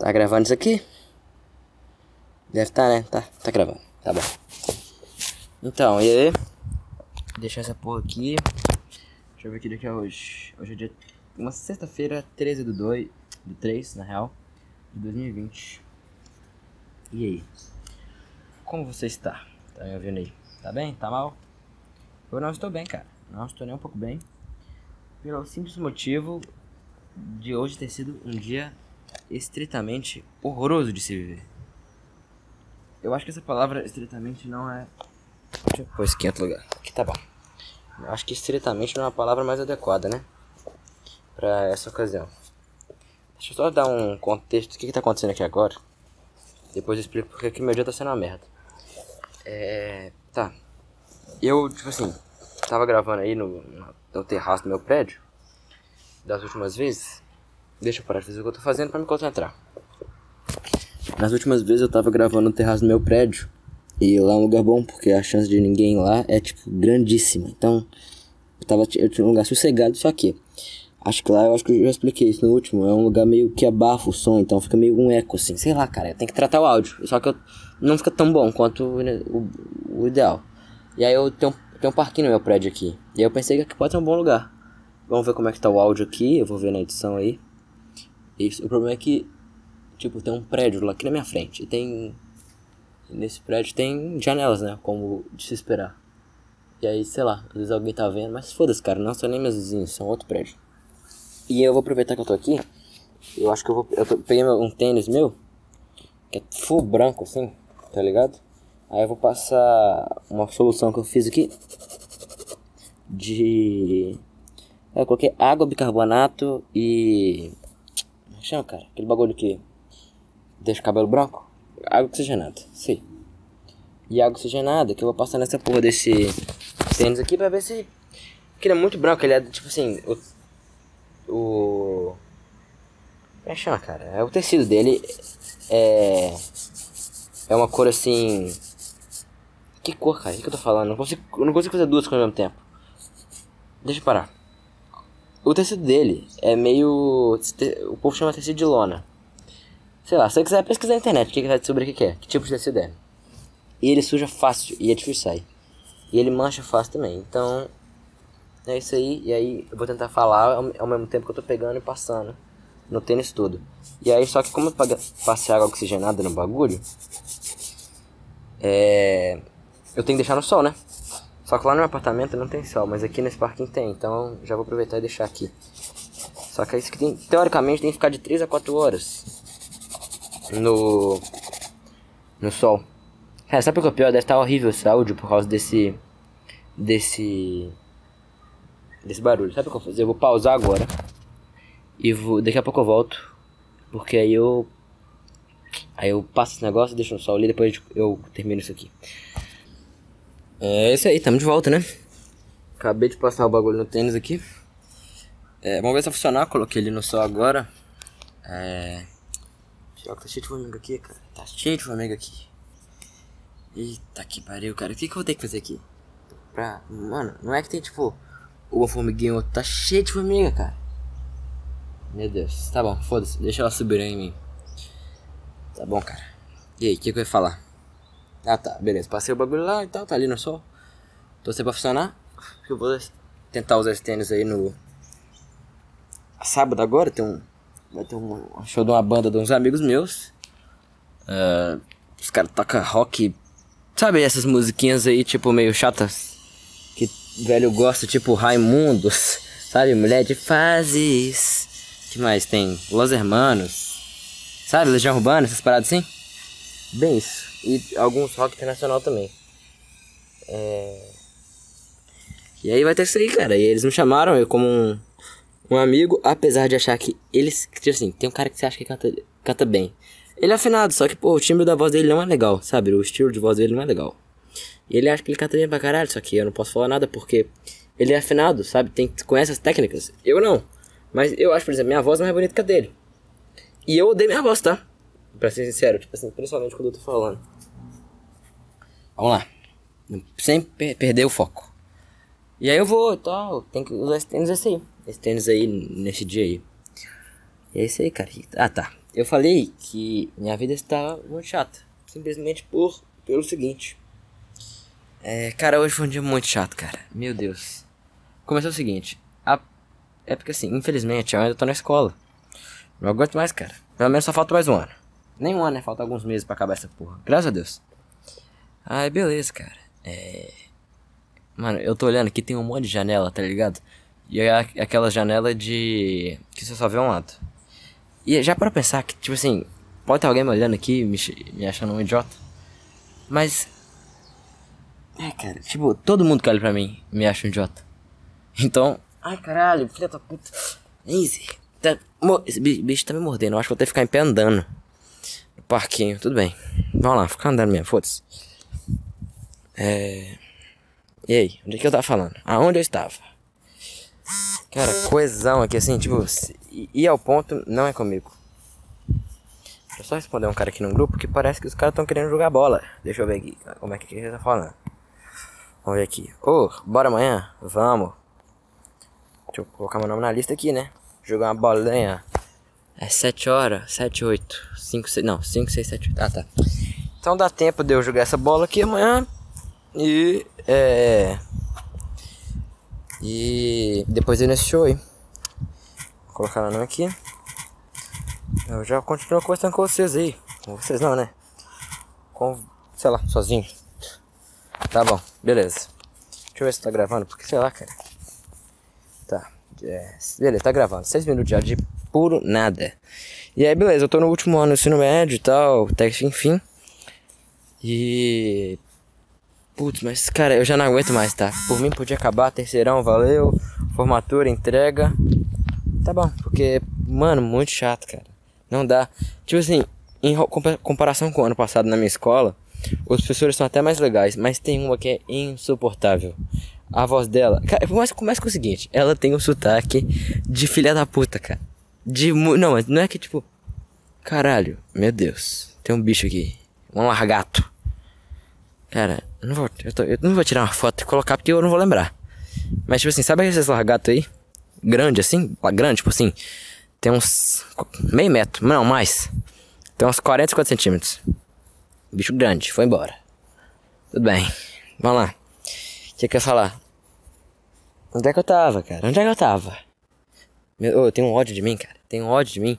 Tá gravando isso aqui? Deve estar, tá, né? Tá, tá gravando. Tá bom. Então, e aí? Deixar essa porra aqui. Deixa eu ver que dia que é hoje. Hoje é dia. Uma sexta-feira, 13 do 2. Do 3, na real. De 2020. E aí? Como você está? Tá me ouvindo aí? Tá bem? Tá mal? Eu não estou bem, cara. Não estou nem um pouco bem. Pelo simples motivo de hoje ter sido um dia estritamente horroroso de se viver. Eu acho que essa palavra estritamente não é. Deixa eu pôr quinto lugar. Aqui tá bom. Eu acho que estritamente não é a palavra mais adequada, né? Pra essa ocasião. Deixa eu só dar um contexto do que, que tá acontecendo aqui agora. Depois eu explico porque que meu dia tá sendo uma merda. É. Tá. Eu, tipo assim, tava gravando aí no, no terraço do meu prédio. Das últimas vezes. Deixa eu parar de fazer o que eu tô fazendo pra me concentrar. Nas últimas vezes eu tava gravando no terraço do meu prédio. E lá é um lugar bom, porque a chance de ninguém lá é, tipo, grandíssima. Então, eu, tava, eu tinha um lugar sossegado, só que. Acho que lá, eu acho que eu já expliquei isso no último. É um lugar meio que abafa o som, então fica meio um eco, assim. Sei lá, cara, tem que tratar o áudio. Só que eu, não fica tão bom quanto o, o, o ideal. E aí eu tenho, tenho um parquinho no meu prédio aqui. E aí eu pensei que aqui pode ser um bom lugar. Vamos ver como é que tá o áudio aqui. Eu vou ver na edição aí. O problema é que, tipo, tem um prédio lá aqui na minha frente. E tem. Nesse prédio tem janelas, né? Como de se esperar. E aí, sei lá, às vezes alguém tá vendo, mas foda-se, cara, não são nem meus vizinhos, são outro prédio. E eu vou aproveitar que eu tô aqui. Eu acho que eu vou. Eu peguei um tênis meu, que é full branco assim, tá ligado? Aí eu vou passar uma solução que eu fiz aqui de. Eu coloquei água, bicarbonato e chama, cara? Aquele bagulho que deixa o cabelo branco? Água oxigenada, sim. E água oxigenada que eu vou passar nessa porra desse tênis aqui pra ver se. Porque ele é muito branco, ele é tipo assim. O. O. Como é que chama, cara? É o tecido dele. É. É uma cor assim. Que cor, cara? O que eu tô falando? Não consigo, eu não consigo fazer duas coisas ao mesmo tempo. Deixa eu parar. O tecido dele é meio. O povo chama tecido de lona. Sei lá, se você quiser pesquisar na internet, que, vai descobrir o que, é, que tipo de tecido é. E ele suja fácil e é difícil sair. E ele mancha fácil também. Então, é isso aí. E aí eu vou tentar falar ao, mesmo tempo que eu tô pegando e passando no tênis todo. E aí, só que como eu passei água oxigenada no bagulho, é. Eu tenho que deixar no sol, né? Só que lá no meu apartamento não tem sol, mas aqui nesse parquinho tem, então já vou aproveitar e deixar aqui. Só que é isso que tem, teoricamente tem que ficar de 3 a 4 horas no no sol. Cara, sabe o que é pior? Deve estar horrível esse áudio por causa desse desse desse barulho. Sabe o que eu vou fazer? Eu vou pausar agora e vou daqui a pouco eu volto, porque aí eu aí eu passo esse negócio, deixo no sol ali, depois eu termino isso aqui. É isso aí, tamo de volta, né? Acabei de passar o bagulho no tênis aqui. É, vamos ver se vai funcionar. Coloquei ele no sol agora. É. Pior que tá cheio de formiga aqui, cara. Tá cheio de formiga aqui. Eita que pariu, cara. O que, que eu vou ter que fazer aqui? Pra. Mano, não é que tem tipo. Uma formiguinha ou Tá cheio de formiga, cara. Meu Deus. Tá bom, foda-se. Deixa ela subir em mim. Tá bom, cara. E aí, o que, que eu ia falar? Ah tá, beleza. Passei o bagulho lá e tal, tá ali no sol. Tô sem pra funcionar. Eu vou tentar usar esse tênis aí no. Sábado agora tem um. Vai ter um show de uma banda de uns amigos meus. Uh, os caras tocam rock. Sabe essas musiquinhas aí, tipo, meio chatas? Que velho gosta, tipo Raimundos. Sabe? Mulher de fases. que mais tem? Los Hermanos. Sabe? Legião Urbana, essas paradas assim? Bem isso. E alguns rock internacional também. É... E aí vai ter isso aí, cara. E eles me chamaram, eu como um, um amigo, apesar de achar que eles. Tipo assim, tem um cara que você acha que canta, canta bem. Ele é afinado, só que, pô, o timbre da voz dele não é legal, sabe? O estilo de voz dele não é legal. E ele acha que ele canta bem pra caralho, só que eu não posso falar nada porque ele é afinado, sabe? Tem, conhece as técnicas. Eu não. Mas eu acho, por exemplo, minha voz é mais bonita que a dele. E eu odeio minha voz, tá? Pra ser sincero, tipo assim, principalmente quando eu tô falando. Vamos lá. Sem per perder o foco. E aí eu vou tal, tem que usar esse tênis esse aí. Esse tênis aí nesse dia aí. E é isso aí, cara. Ah tá. eu falei que minha vida está muito chata. Simplesmente por pelo seguinte. É, cara, hoje foi um dia muito chato, cara. Meu Deus. Começou o seguinte. A, é porque assim, infelizmente, eu ainda tô na escola. Não aguento mais, cara. Pelo menos só falta mais um ano. Nem um ano, né? Falta alguns meses pra acabar essa porra. Graças a Deus. Ai, beleza, cara. É. Mano, eu tô olhando aqui, tem um monte de janela, tá ligado? E é aquela janela de. que você só vê um lado. E já para pensar que, tipo assim, pode ter alguém me olhando aqui, me, me achando um idiota. Mas. É, cara, tipo, todo mundo que olha pra mim me acha um idiota. Então. Ai, caralho, filha da puta. Easy. Tá, esse bicho tá me mordendo. Eu acho que vou ter que ficar em pé andando. Parquinho, tudo bem. Vamos lá, ficar andando mesmo, foda-se. É. E aí, onde é que eu tava falando? Aonde eu estava? Cara, coesão aqui assim, tipo, ir ao ponto não é comigo. Deixa eu só responder um cara aqui no grupo que parece que os caras estão querendo jogar bola. Deixa eu ver aqui como é que ele tá falando. Vamos ver aqui. Ô, oh, bora amanhã? Vamos. Deixa eu colocar meu nome na lista aqui, né? Jogar uma bolinha. É 7 horas, 7, 8, 5, 6, não, 5, 6, 7, 8. Ah, tá. Então dá tempo de eu jogar essa bola aqui amanhã. E é. E depois ir nesse show aí. Vou colocar meu nome aqui. Eu já continuo conversando com vocês aí. Com vocês não, né? Com. sei lá, sozinho. Tá bom, beleza. Deixa eu ver se tá gravando, porque sei lá, cara. Tá. É, beleza, tá gravando. 6 minutos já de puro nada. E aí, beleza, eu tô no último ano do ensino médio e tal, até enfim. E Putz, mas cara, eu já não aguento mais, tá? Por mim podia acabar, terceirão, valeu. Formatura, entrega. Tá bom, porque, mano, muito chato, cara. Não dá. Tipo assim, em comparação com o ano passado na minha escola, os professores são até mais legais, mas tem uma que é insuportável. A voz dela. Cara, começa, começa com o seguinte: ela tem um sotaque de filha da puta, cara. De. Não, não é que tipo. Caralho, meu Deus, tem um bicho aqui. Um largato. Cara, eu não vou, eu, tô, eu não vou tirar uma foto e colocar porque eu não vou lembrar. Mas, tipo assim, sabe esses largatos aí? Grande assim? Grande, tipo assim. Tem uns. meio metro, não, mais. Tem uns 40, 50 centímetros. Bicho grande, foi embora. Tudo bem. Vamos lá. O que, que eu ia falar? Onde é que eu tava, cara? Onde é que eu tava? Meu, oh, tem um ódio de mim, cara. Tem ódio de mim.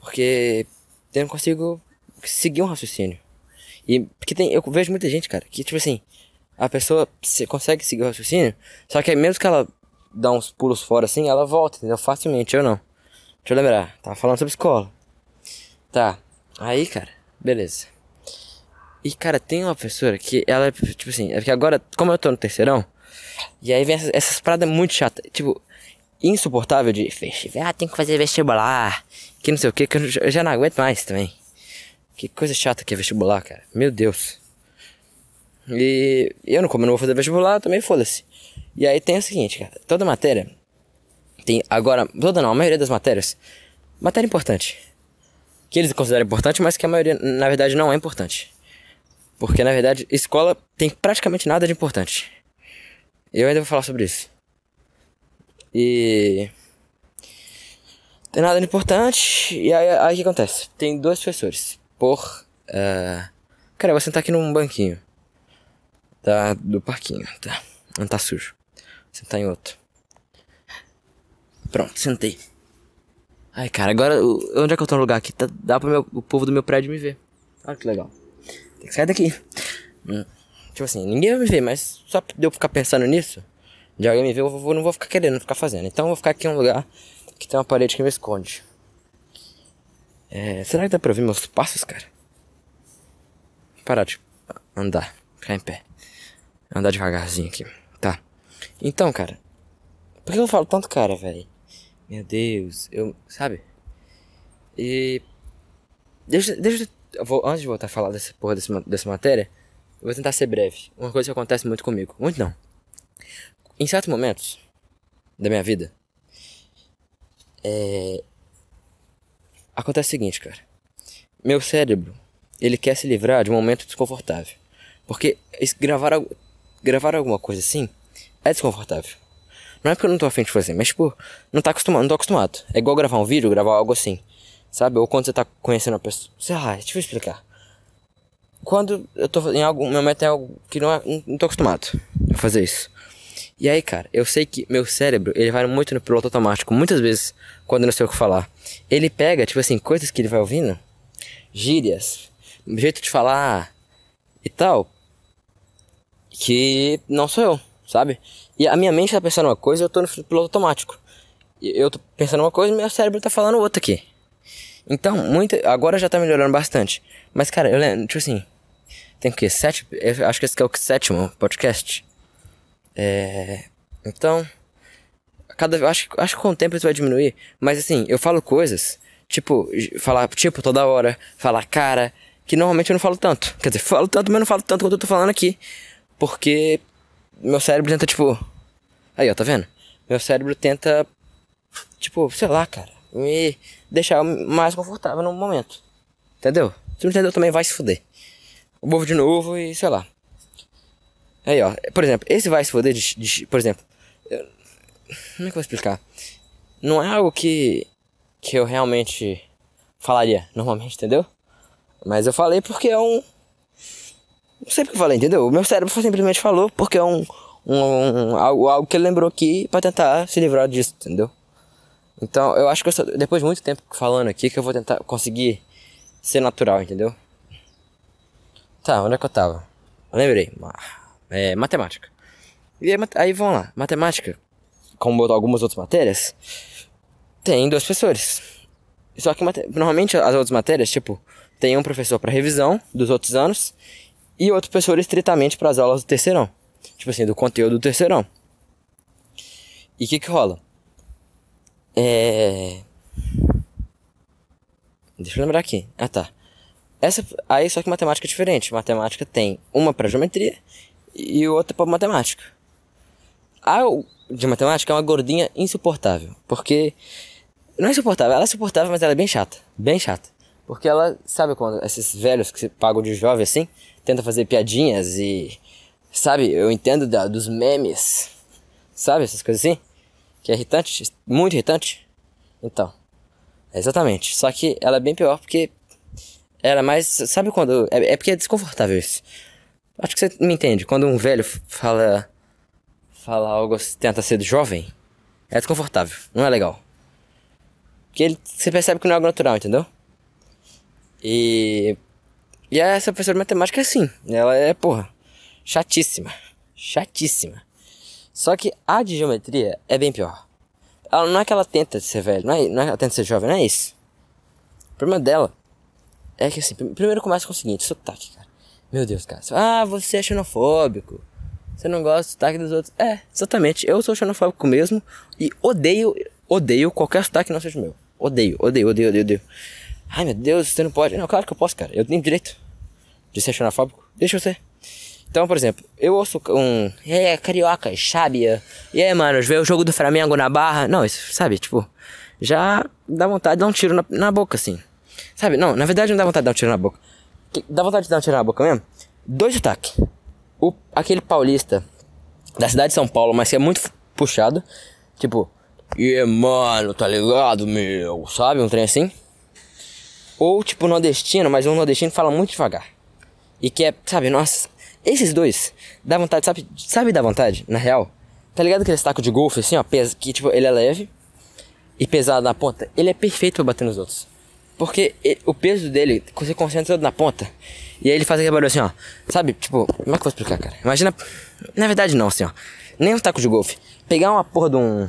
Porque eu não consigo seguir um raciocínio. E porque tem, eu vejo muita gente, cara, que tipo assim, a pessoa se, consegue seguir o raciocínio, só que mesmo que ela dá uns pulos fora assim, ela volta, entendeu? Facilmente, eu não. Deixa eu lembrar, tava falando sobre escola. Tá, aí, cara, beleza. E, cara, tem uma professora que ela, tipo assim, é que agora, como eu tô no terceirão, e aí vem essas, essas paradas muito chatas, tipo, insuportável de festival, ah, tem que fazer vestibular, que não sei o que, que eu já, não aguento mais também. Que coisa chata que é vestibular, cara. Meu Deus. E eu não, como eu não vou fazer vestibular, também foda-se. E aí tem o seguinte, cara. Toda matéria tem agora, toda não, a maioria das matérias, matéria importante. Que eles consideram importante, mas que a maioria na verdade não é importante. Porque na verdade, escola tem praticamente nada de importante. Eu ainda vou falar sobre isso. E tem nada importante. E aí, aí o que acontece? Tem dois professores por. Uh... Cara, eu vou sentar aqui num banquinho. Tá, do parquinho, tá? Não tá sujo. Vou sentar em outro. Pronto, sentei. Ai, cara, agora onde é que eu tô no lugar aqui? Tá, dá pro meu, o povo do meu prédio me ver. Olha que legal. Tem que sair daqui. Hum. Tipo assim, ninguém vai me ver, mas só de eu ficar pensando nisso, de alguém me ver, eu vou, não vou ficar querendo ficar fazendo. Então eu vou ficar aqui em um lugar que tem uma parede que me esconde. É, será que dá pra ouvir meus passos, cara? Parar de andar, ficar em pé. Andar devagarzinho aqui, tá? Então, cara, por que eu falo tanto cara, velho? Meu Deus, eu. Sabe? E. Deixa, deixa eu vou, antes de voltar a falar dessa porra dessa, dessa matéria, eu vou tentar ser breve. Uma coisa que acontece muito comigo. Muito não. Em certos momentos da minha vida, é, Acontece o seguinte, cara. Meu cérebro, ele quer se livrar de um momento desconfortável. Porque gravar, gravar alguma coisa assim é desconfortável. Não é porque eu não tô afim de fazer, mas tipo, não tá acostumado, não tô acostumado. É igual gravar um vídeo, gravar algo assim. Sabe? Ou quando você tá conhecendo uma pessoa. Sei lá, deixa eu explicar. Quando eu tô em algum momento é algo que não, é, não tô acostumado a fazer isso. E aí, cara, eu sei que meu cérebro, ele vai muito no piloto automático, muitas vezes, quando eu não sei o que falar. Ele pega, tipo assim, coisas que ele vai ouvindo, gírias, jeito de falar e tal, que não sou eu, sabe? E a minha mente tá pensando uma coisa, eu tô no piloto automático. Eu tô pensando uma coisa e meu cérebro tá falando outra aqui. Então, muito, agora já tá melhorando bastante. Mas, cara, eu lembro, tipo assim, tem o quê? Sete, acho que esse é o sétimo podcast. É, então, cada acho, acho que com o tempo isso vai diminuir. Mas assim, eu falo coisas, tipo, falar tipo toda hora, falar cara, que normalmente eu não falo tanto. Quer dizer, falo tanto, mas não falo tanto quanto eu tô falando aqui. Porque meu cérebro tenta, tipo. Aí, ó, tá vendo? Meu cérebro tenta, tipo, sei lá, cara, me deixar mais confortável no momento. Entendeu? Se não entendeu, também vai se fuder. O ovo de novo e sei lá. Aí, ó, por exemplo, esse vai se foder de, de por exemplo, eu, como é que eu vou explicar? Não é algo que que eu realmente falaria normalmente, entendeu? Mas eu falei porque é um não sei porque eu falei, entendeu? O meu cérebro simplesmente falou porque é um, um, um algo, algo que ele lembrou aqui para tentar se livrar disso, entendeu? Então, eu acho que eu só, depois de muito tempo falando aqui que eu vou tentar conseguir ser natural, entendeu? Tá, onde é que eu tava? Eu lembrei. É, matemática. E aí, aí vamos lá. Matemática, como algumas outras matérias, tem dois professores. Só que normalmente as outras matérias, tipo, tem um professor para revisão dos outros anos e outro professor estritamente para as aulas do terceirão. Tipo assim, do conteúdo do terceirão. E o que que rola? É. Deixa eu lembrar aqui. Ah tá. Essa, aí só que matemática é diferente. Matemática tem uma para geometria e outra para matemática. A de matemática é uma gordinha insuportável, porque não é insuportável, ela é suportável, mas ela é bem chata, bem chata. Porque ela, sabe quando esses velhos que se pagam de jovem assim, tentam fazer piadinhas e sabe, eu entendo da, dos memes. Sabe essas coisas assim? Que é irritante, muito irritante. Então, exatamente. Só que ela é bem pior porque era mais, sabe quando é, é porque é desconfortável isso. Acho que você me entende. Quando um velho fala. Fala algo, tenta ser jovem, é desconfortável. Não é legal. Porque ele, você percebe que não é algo natural, entendeu? E. E essa professora de matemática é assim. Ela é, porra, chatíssima. Chatíssima. Só que a de geometria é bem pior. Ela não é que ela tenta ser velha, não é, não é que ela tenta ser jovem, não é isso. O problema dela é que assim, primeiro começa com o seguinte, sotaque, cara. Meu Deus, cara. Ah, você é xenofóbico. Você não gosta do sotaque dos outros. É, exatamente. Eu sou xenofóbico mesmo e odeio, odeio qualquer sotaque que não seja meu. Odeio, odeio, odeio, odeio, odeio. Ai meu Deus, você não pode. Não, claro que eu posso, cara. Eu tenho direito de ser xenofóbico. Deixa eu ser. Então, por exemplo, eu ouço um. É, carioca, chábia. E aí, mano, ver o jogo do Flamengo na barra. Não, isso, sabe, tipo. Já dá vontade de dar um tiro na, na boca, assim. Sabe, não, na verdade não dá vontade de dar um tiro na boca. Dá vontade de dar um tiro na boca mesmo? Dois sotaques. O, aquele paulista da cidade de São Paulo, mas que é muito puxado. Tipo, e yeah, mano, tá ligado, meu? Sabe? Um trem assim. Ou tipo nordestino, mas um nordestino fala muito devagar. E que é, sabe, nossa, esses dois dá vontade, sabe? Sabe dá vontade, na real? Tá ligado aquele taco de golfe assim, ó, pesa, que tipo, ele é leve e pesado na ponta? Ele é perfeito pra bater nos outros. Porque ele, o peso dele, você concentra na ponta. E aí ele faz aquele barulho assim, ó. Sabe? Tipo, como é que eu vou explicar, cara? Imagina. Na verdade, não, assim, ó. Nem um taco de golfe. Pegar uma porra de um.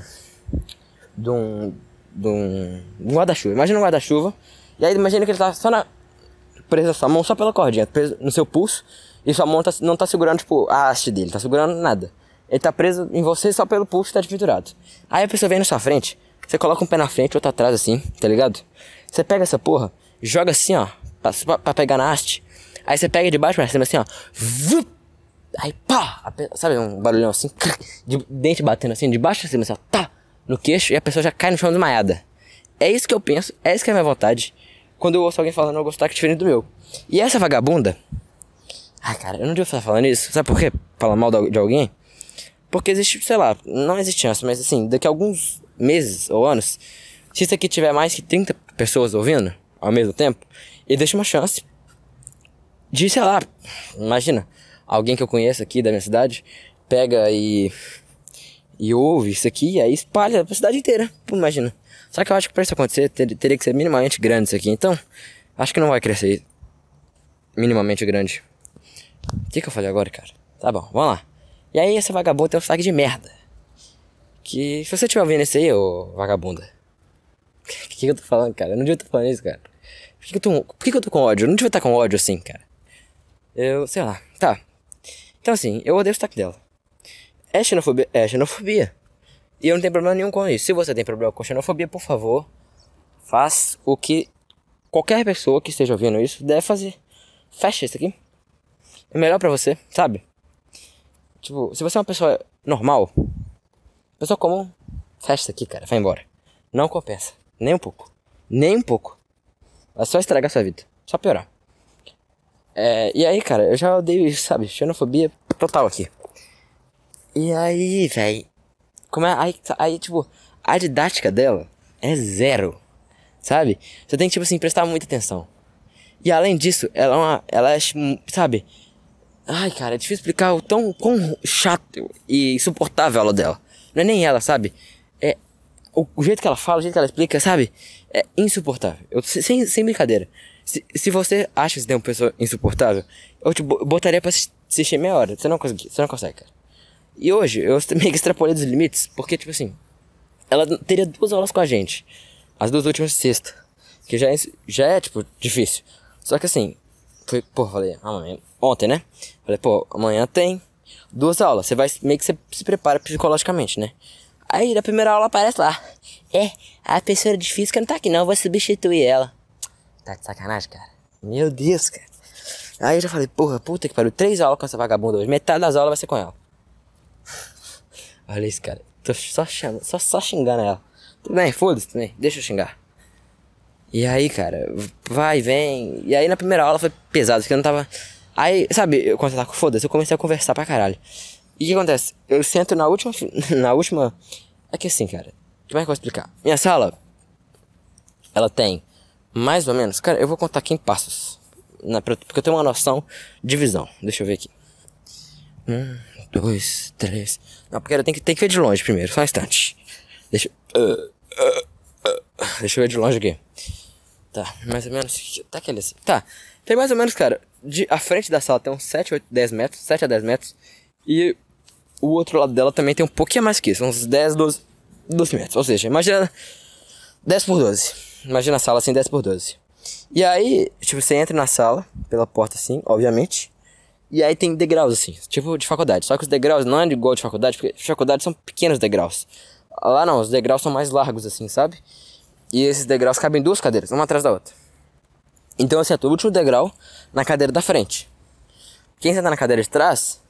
De um. De um. um guarda-chuva. Imagina um guarda-chuva. E aí imagina que ele tá só na. Preso a sua mão só pela cordinha. Preso no seu pulso. E sua mão tá, não tá segurando, tipo, a haste dele. Tá segurando nada. Ele tá preso em você só pelo pulso e tá desventurado. Aí a pessoa vem na sua frente. Você coloca um pé na frente, outro atrás, assim, tá ligado? Você pega essa porra, joga assim, ó, pra, pra pegar na haste. Aí você pega de baixo pra cima assim, ó. Vup, aí pá! Sabe um barulhão assim? De dente batendo assim, de baixo pra cima, assim, ó, tá! No queixo e a pessoa já cai no chão desmaiada. É isso que eu penso, é isso que é a minha vontade. Quando eu ouço alguém falando eu gostar que diferente do meu. E essa vagabunda. Ai, cara, eu não devia estar falando isso. Sabe por quê? Falar mal de alguém? Porque existe, sei lá, não existe chance, mas assim, daqui a alguns meses ou anos, Se isso aqui tiver mais que 30 pessoas ouvindo ao mesmo tempo, e deixa uma chance de, sei lá, imagina, alguém que eu conheço aqui da minha cidade pega e e ouve isso aqui e aí espalha pra cidade inteira, imagina. Só que eu acho que pra isso acontecer ter, teria que ser minimamente grande isso aqui, então acho que não vai crescer minimamente grande. O que, que eu falei agora, cara? Tá bom, vamos lá. E aí esse vagabundo tem um saque de merda. Que se você estiver ouvindo esse aí, ô vagabunda. O que, que eu tô falando, cara? Eu não devia estar falando isso, cara. Por que, que, eu tô, por que, que eu tô com ódio? Eu não devia estar com ódio assim, cara. Eu, sei lá. Tá. Então assim, eu odeio o sotaque dela. É xenofobia? É xenofobia. E eu não tenho problema nenhum com isso. Se você tem problema com xenofobia, por favor, faz o que qualquer pessoa que esteja ouvindo isso deve fazer. Fecha isso aqui. É melhor pra você, sabe? Tipo, se você é uma pessoa normal, pessoa comum, fecha isso aqui, cara. Vai embora. Não compensa. Nem um pouco. Nem um pouco. Vai só estragar sua vida. Só piorar. É, e aí, cara, eu já odeio sabe? Xenofobia total aqui. E aí, velho. Como é. Aí, aí, tipo, a didática dela é zero. Sabe? Você tem que, tipo assim, prestar muita atenção. E além disso, ela é uma. Ela é, sabe? Ai, cara, é difícil explicar o tão quão chato e insuportável a aula dela. Não é nem ela, sabe? O, o jeito que ela fala, o jeito que ela explica, sabe? É insuportável. Eu, sem, sem brincadeira. Se, se você acha que você tem uma pessoa insuportável, eu te botaria pra assistir meia hora. Você não consegue, você não consegue, cara. E hoje eu meio que extrapolei dos limites, porque, tipo assim, ela teria duas aulas com a gente. As duas últimas de sexta. Que já é, já é tipo, difícil. Só que assim, foi, pô, falei, amanhã, ontem, né? Falei, pô, amanhã tem duas aulas. Você vai meio que você se prepara psicologicamente, né? Aí na primeira aula aparece lá. É, a professora de física não tá aqui não, vou substituir ela. Tá de sacanagem, cara. Meu Deus, cara. Aí eu já falei, porra, puta que pariu, três aulas com essa vagabunda hoje. Metade das aulas vai ser com ela. Olha isso, cara. Tô só, chamando, só, só xingando ela. Tudo bem, foda-se também. Deixa eu xingar. E aí, cara, vai, vem. E aí na primeira aula foi pesado, porque eu não tava. Aí, sabe, eu, quando eu tava com foda-se, eu comecei a conversar pra caralho. E o que acontece? Eu sento na última. Na última. É que assim, cara. Como é que eu vou explicar? Minha sala. Ela tem mais ou menos. Cara, eu vou contar aqui em passos. Porque eu tenho uma noção de visão. Deixa eu ver aqui. Um, dois, três. Não, porque eu tenho que, tenho que ver de longe primeiro, só um instante. Deixa. Uh, uh, uh, deixa eu ver de longe aqui. Tá, mais ou menos. Tá aquele assim. Tá. Tem mais ou menos, cara. De, a frente da sala tem uns 7, 8, 10 metros. 7 a 10 metros. E o outro lado dela também tem um pouquinho mais que isso. Uns 10, 12, 12 metros. Ou seja, imagina 10 por 12. Imagina a sala assim, 10 por 12. E aí, tipo, você entra na sala, pela porta assim, obviamente. E aí tem degraus assim, tipo de faculdade. Só que os degraus não é igual de faculdade, porque de faculdade são pequenos degraus. Lá não, os degraus são mais largos assim, sabe? E esses degraus cabem duas cadeiras, uma atrás da outra. Então você é o último degrau na cadeira da frente. Quem senta na cadeira de trás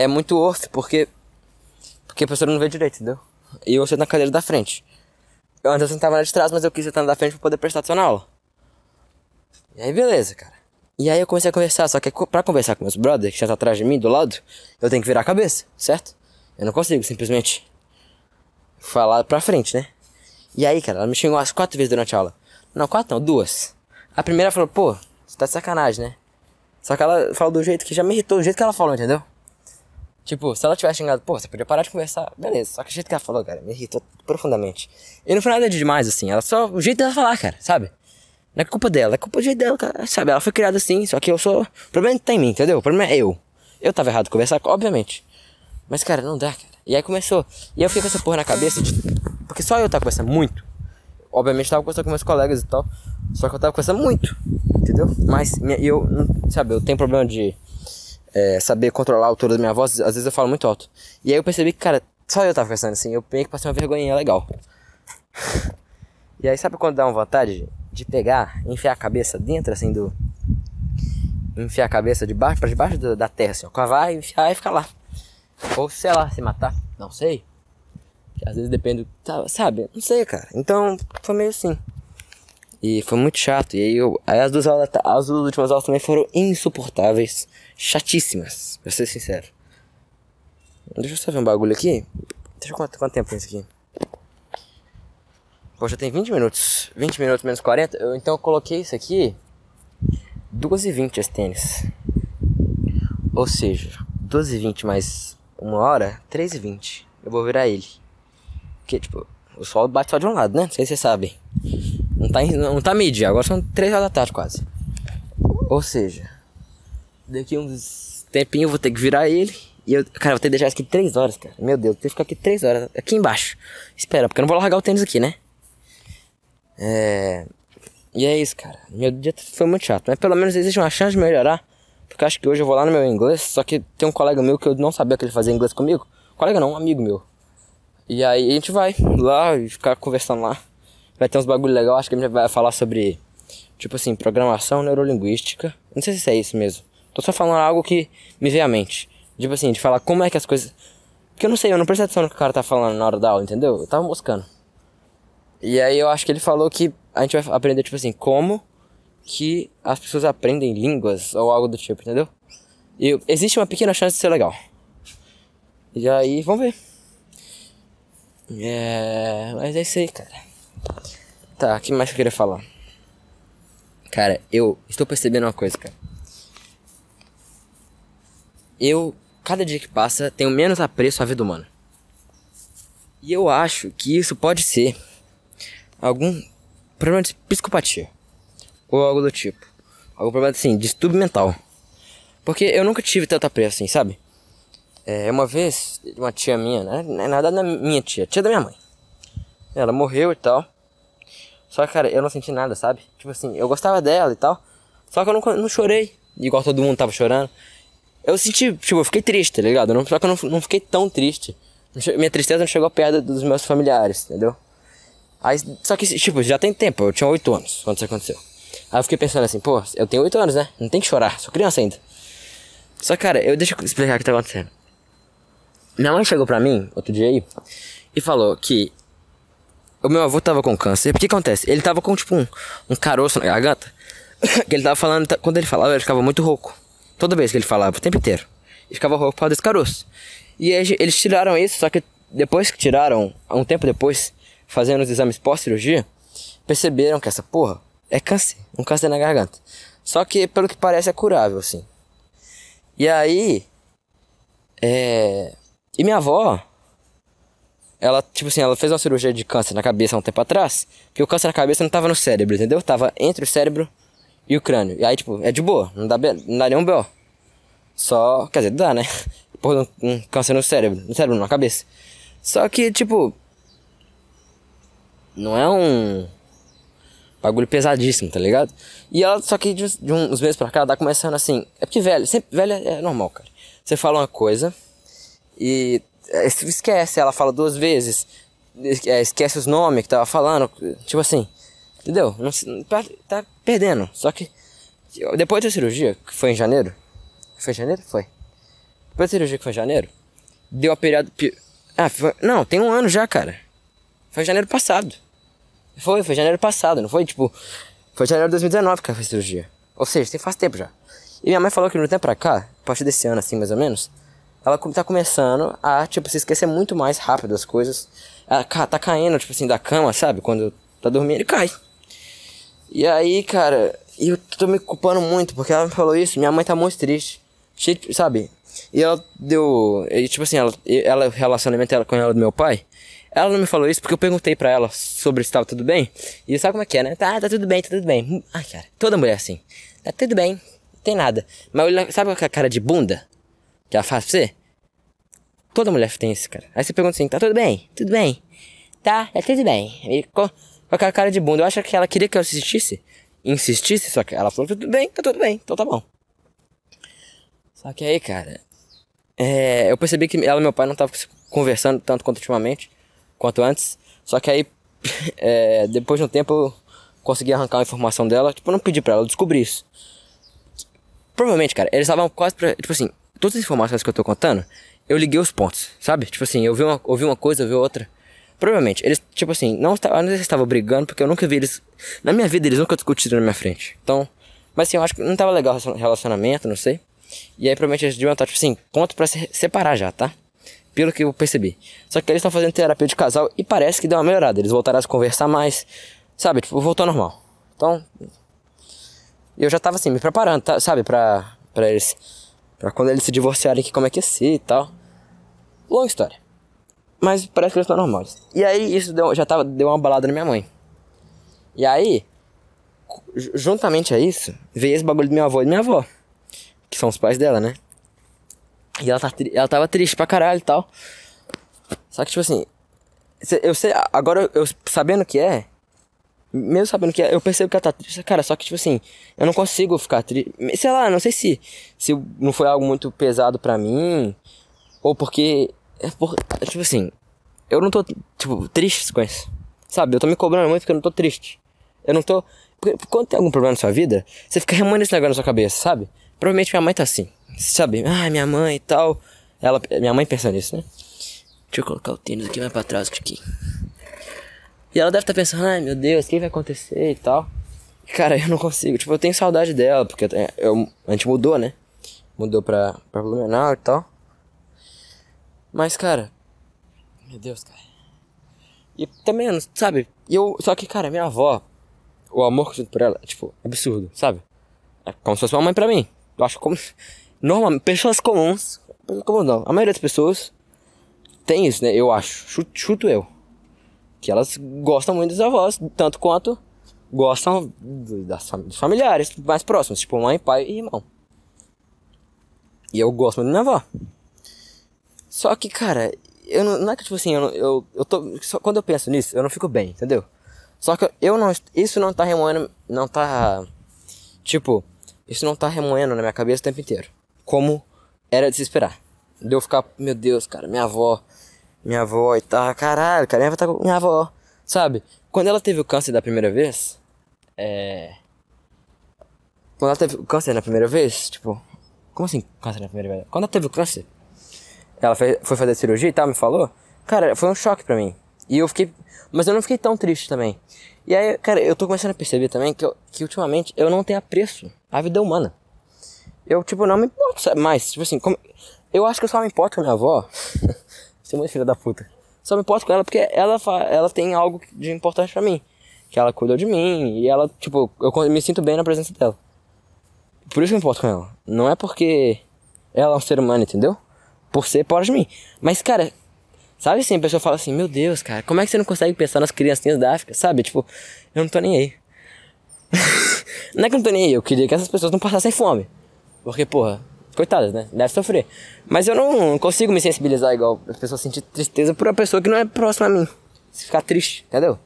é muito off, porque porque a pessoa não vê direito, entendeu? E eu sento na cadeira da frente. Eu antes eu sentava na de trás, mas eu quis sentar na da frente pra poder prestar atenção na aula. E aí beleza, cara. E aí eu comecei a conversar, só que pra conversar com meus brothers, que já tá atrás de mim, do lado, eu tenho que virar a cabeça, certo? Eu não consigo simplesmente falar pra frente, né? E aí, cara, ela me xingou umas quatro vezes durante a aula. Não, quatro não, duas. A primeira falou, pô, você tá de sacanagem, né? Só que ela falou do jeito que já me irritou, do jeito que ela falou, entendeu? Tipo, se ela tivesse xingado, pô, você podia parar de conversar, beleza. Só que o jeito que ela falou, cara, me irritou profundamente. E não foi nada de demais, assim. Ela só. O jeito dela falar, cara, sabe? Não é culpa dela, é culpa do jeito dela, cara. Sabe? Ela foi criada assim, só que eu sou. O problema não tá em mim, entendeu? O problema é eu. Eu tava errado de conversar, obviamente. Mas, cara, não dá, cara. E aí começou. E eu fiquei com essa porra na cabeça de. Porque só eu tava conversando muito. Obviamente tava conversando com meus colegas e tal. Só que eu tava conversando muito. Entendeu? Mas eu, sabe, eu tenho problema de é, saber controlar a altura da minha voz. Às vezes eu falo muito alto. E aí eu percebi que, cara, só eu tava conversando assim. Eu meio que passei uma vergonhinha legal. E aí, sabe quando dá uma vontade? de pegar, enfiar a cabeça dentro assim do. Enfiar a cabeça de baixo para debaixo da, terra, assim, ó. Cavar, enfiar e ficar lá. Ou sei lá, se matar. Não sei. Que às vezes depende do. Sabe? Não sei, cara. Então foi meio assim. E foi muito chato. E aí, eu, aí as duas aulas, as duas últimas aulas também foram insuportáveis. Chatíssimas, pra ser sincero. Deixa eu só ver um bagulho aqui. Deixa eu quanto, quanto tempo tem isso aqui. Já tem 20 minutos. 20 minutos menos 40. Eu, então eu coloquei isso aqui. 2h20 esse tênis. Ou seja, 12h20 mais uma hora, 3h20. Eu vou virar ele. Porque, tipo, o sol bate só de um lado, né? Não sei se vocês sabem. Não tá, não tá dia, agora são 3 horas da tarde quase. Ou seja, daqui uns tempinho eu vou ter que virar ele. E eu, cara, vou ter que deixar isso aqui 3 horas, cara. Meu Deus, vou ter que ficar aqui 3 horas. Aqui embaixo. Espera, porque eu não vou largar o tênis aqui, né? É. E é isso, cara. Meu dia foi muito chato. Mas pelo menos existe uma chance de melhorar. Porque acho que hoje eu vou lá no meu inglês. Só que tem um colega meu que eu não sabia que ele fazia inglês comigo. Colega não, um amigo meu. E aí a gente vai lá e ficar conversando lá. Vai ter uns bagulho legal. Acho que a gente vai falar sobre, tipo assim, programação neurolinguística. Não sei se é isso mesmo. Tô só falando algo que me veio à mente. Tipo assim, de falar como é que as coisas. Porque eu não sei, eu não prestei atenção no que o cara tá falando na hora da aula, entendeu? Eu tava moscando. E aí eu acho que ele falou que a gente vai aprender, tipo assim, como que as pessoas aprendem línguas ou algo do tipo, entendeu? E existe uma pequena chance de ser legal. E aí, vamos ver. É. Mas é isso aí, cara. Tá, o que mais eu queria falar? Cara, eu estou percebendo uma coisa, cara. Eu, cada dia que passa, tenho menos apreço à vida humana. E eu acho que isso pode ser algum problema de psicopatia. Ou algo do tipo. Algum problema assim, distúrbio mental. Porque eu nunca tive tanta pressa assim, sabe? É, uma vez, uma tia minha, né? Não é nada da minha tia, tia da minha mãe. Ela morreu e tal. Só que, cara, eu não senti nada, sabe? Tipo assim, eu gostava dela e tal. Só que eu não, não chorei, igual todo mundo tava chorando. Eu senti, tipo, eu fiquei triste, tá ligado? Só que eu não, não fiquei tão triste. Minha tristeza não chegou perto dos meus familiares, entendeu? Aí, só que, tipo, já tem tempo, eu tinha 8 anos quando isso aconteceu. Aí eu fiquei pensando assim, pô, eu tenho 8 anos, né? Não tem que chorar, sou criança ainda. Só que, cara, eu deixa eu explicar o que tá acontecendo. Minha mãe chegou pra mim, outro dia aí, e falou que o meu avô tava com câncer. O que acontece? Ele tava com, tipo, um, um caroço na garganta. que ele tava falando, quando ele falava, ele ficava muito rouco. Toda vez que ele falava, o tempo inteiro. Ele ficava causa desse caroço. E eles tiraram isso, só que depois que tiraram, um tempo depois, fazendo os exames pós-cirurgia, perceberam que essa porra é câncer, um câncer na garganta. Só que, pelo que parece, é curável, assim. E aí. É. E minha avó. Ela, tipo assim, ela fez uma cirurgia de câncer na cabeça há um tempo atrás. Que o câncer na cabeça não tava no cérebro, entendeu? Tava entre o cérebro e o crânio. E aí, tipo, é de boa, não dá, não dá nenhum B.O. Só. Quer dizer, dá, né? Por um, câncer no cérebro. No cérebro, na cabeça. Só que, tipo, não é um bagulho pesadíssimo, tá ligado? E ela, só que de, uns meses pra cá, tá começando assim. É porque velho, sempre, velho é normal, cara. Você fala uma coisa e é, esquece, ela fala duas vezes, é, esquece os nomes que tava falando, tipo assim, entendeu? Não, tá, tá perdendo. Só que depois da cirurgia, que foi em janeiro, foi em janeiro? Foi. Depois da cirurgia que foi em janeiro, deu a período. Ah, foi, não, tem um ano já, cara. Foi janeiro passado. Foi, foi janeiro passado, não foi? Tipo, foi janeiro de 2019 que ela fez cirurgia. Ou seja, tem faz tempo já. E minha mãe falou que no tempo pra cá, a partir desse ano assim, mais ou menos, ela tá começando a, tipo, se esquecer muito mais rápido das coisas. Ela tá caindo, tipo assim, da cama, sabe? Quando tá dormindo, ele cai. E aí, cara, eu tô me culpando muito, porque ela me falou isso, minha mãe tá muito triste. Sabe? E ela deu. E, tipo assim, ela, ela, relacionamento dela com ela do meu pai ela não me falou isso porque eu perguntei pra ela sobre se estava tudo bem. E sabe como é que é, né? Tá, tá tudo bem, tá tudo bem. Ai, cara, toda mulher é assim. Tá tudo bem, não tem nada. Mas sabe aquela cara de bunda que ela faz pra você? Toda mulher tem isso, cara. Aí você pergunta assim, tá tudo bem? Tudo bem. Tá, tá tudo bem. E com, aquela cara de bunda. Eu acho que ela queria que eu insistisse. Insistisse, só que ela falou, tudo bem, tá tudo bem, então tá bom. Só que aí, cara, é, eu percebi que ela e meu pai não estavam conversando tanto quanto ultimamente quanto antes. Só que aí, é, depois de um tempo, eu consegui arrancar a informação dela. Tipo, eu não pedi pra ela, descobrir isso. Provavelmente, cara, eles estavam quase pra. Tipo assim, todas as informações que eu tô contando, eu liguei os pontos, sabe? Tipo assim, eu vi uma, ouvi uma coisa, eu vi outra. Provavelmente, eles, tipo assim, não, não se eles estavam brigando, porque eu nunca vi eles. Na minha vida, eles nunca discutiram na minha frente. Então, mas assim, eu acho que não tava legal o relacionamento, não sei. E aí, provavelmente, eles deviam estar, tipo assim, ponto pra se separar já, tá? Pelo que eu percebi. Só que eles estão fazendo terapia de casal e parece que deu uma melhorada. Eles voltaram a se conversar mais. Sabe, tipo, voltou ao normal. Então. Eu já tava assim, me preparando, tá, sabe, pra, pra eles. Pra quando eles se divorciarem, que como é que ia ser e tal. Longa história. Mas parece que eles estão normais. E aí isso deu, já tava, deu uma balada na minha mãe. E aí, juntamente a isso, veio esse bagulho de minha avó e minha avó. Que são os pais dela, né? E ela, tá, ela tava triste pra caralho e tal. Só que, tipo assim, eu sei, agora eu sabendo que é, mesmo sabendo que é, eu percebo que ela tá triste, cara, só que, tipo assim, eu não consigo ficar triste. Sei lá, não sei se, se não foi algo muito pesado pra mim, ou porque, é por, tipo assim, eu não tô, tipo, triste com isso. Sabe, eu tô me cobrando muito porque eu não tô triste. Eu não tô. Porque, quando tem algum problema na sua vida, você fica remoendo esse negócio na sua cabeça, sabe? Provavelmente minha mãe tá assim. Sabe? Ah, minha mãe e tal. Ela, minha mãe pensa nisso, né? Deixa eu colocar o tênis aqui mais pra trás aqui. E ela deve estar tá pensando, ai meu Deus, o que vai acontecer e tal. Cara, eu não consigo. Tipo, eu tenho saudade dela, porque eu, eu, a gente mudou, né? Mudou pra, pra Blumenau e tal. Mas, cara. Meu Deus, cara. E também, sabe? Eu, só que, cara, minha avó, o amor que eu sinto por ela é, tipo, absurdo, sabe? É como se fosse uma mãe pra mim. Eu acho como. Normalmente, pessoas comuns. Como não? A maioria das pessoas tem isso, né? Eu acho. Chuto, chuto eu. Que elas gostam muito dos avós, tanto quanto gostam das, dos familiares mais próximos, tipo mãe, pai e irmão. E eu gosto muito da minha avó. Só que, cara, eu não, não é que tipo assim, eu, eu, eu tô. Só quando eu penso nisso, eu não fico bem, entendeu? Só que eu não. Isso não tá remoendo. Não tá. Tipo, isso não tá remoendo na minha cabeça o tempo inteiro. Como era de se esperar. De eu ficar, meu Deus, cara, minha avó. Minha avó e tal. Caralho, cara, minha avó tá com minha avó. Sabe? Quando ela teve o câncer da primeira vez. É. Quando ela teve o câncer na primeira vez, tipo. Como assim câncer na primeira vez? Quando ela teve o câncer, ela foi fazer cirurgia e tal, me falou. Cara, foi um choque pra mim. E eu fiquei. Mas eu não fiquei tão triste também. E aí, cara, eu tô começando a perceber também que, eu, que ultimamente eu não tenho apreço à vida humana. Eu, tipo, não me importo mais. Tipo assim, como, eu acho que eu só me importo com a minha avó. Você é muito filha da puta. Só me importo com ela porque ela, ela tem algo de importante pra mim. Que ela cuidou de mim e ela, tipo, eu me sinto bem na presença dela. Por isso que eu me importo com ela. Não é porque ela é um ser humano, entendeu? Por ser fora de mim. Mas, cara, Sabe assim, a pessoa fala assim, meu Deus, cara, como é que você não consegue pensar nas criancinhas da África? Sabe? Tipo, eu não tô nem aí. não é que eu não tô nem aí, eu queria que essas pessoas não passassem fome. Porque, porra, coitadas, né? Deve sofrer. Mas eu não consigo me sensibilizar igual as pessoas sentir tristeza por uma pessoa que não é próxima a mim. Se ficar triste, entendeu?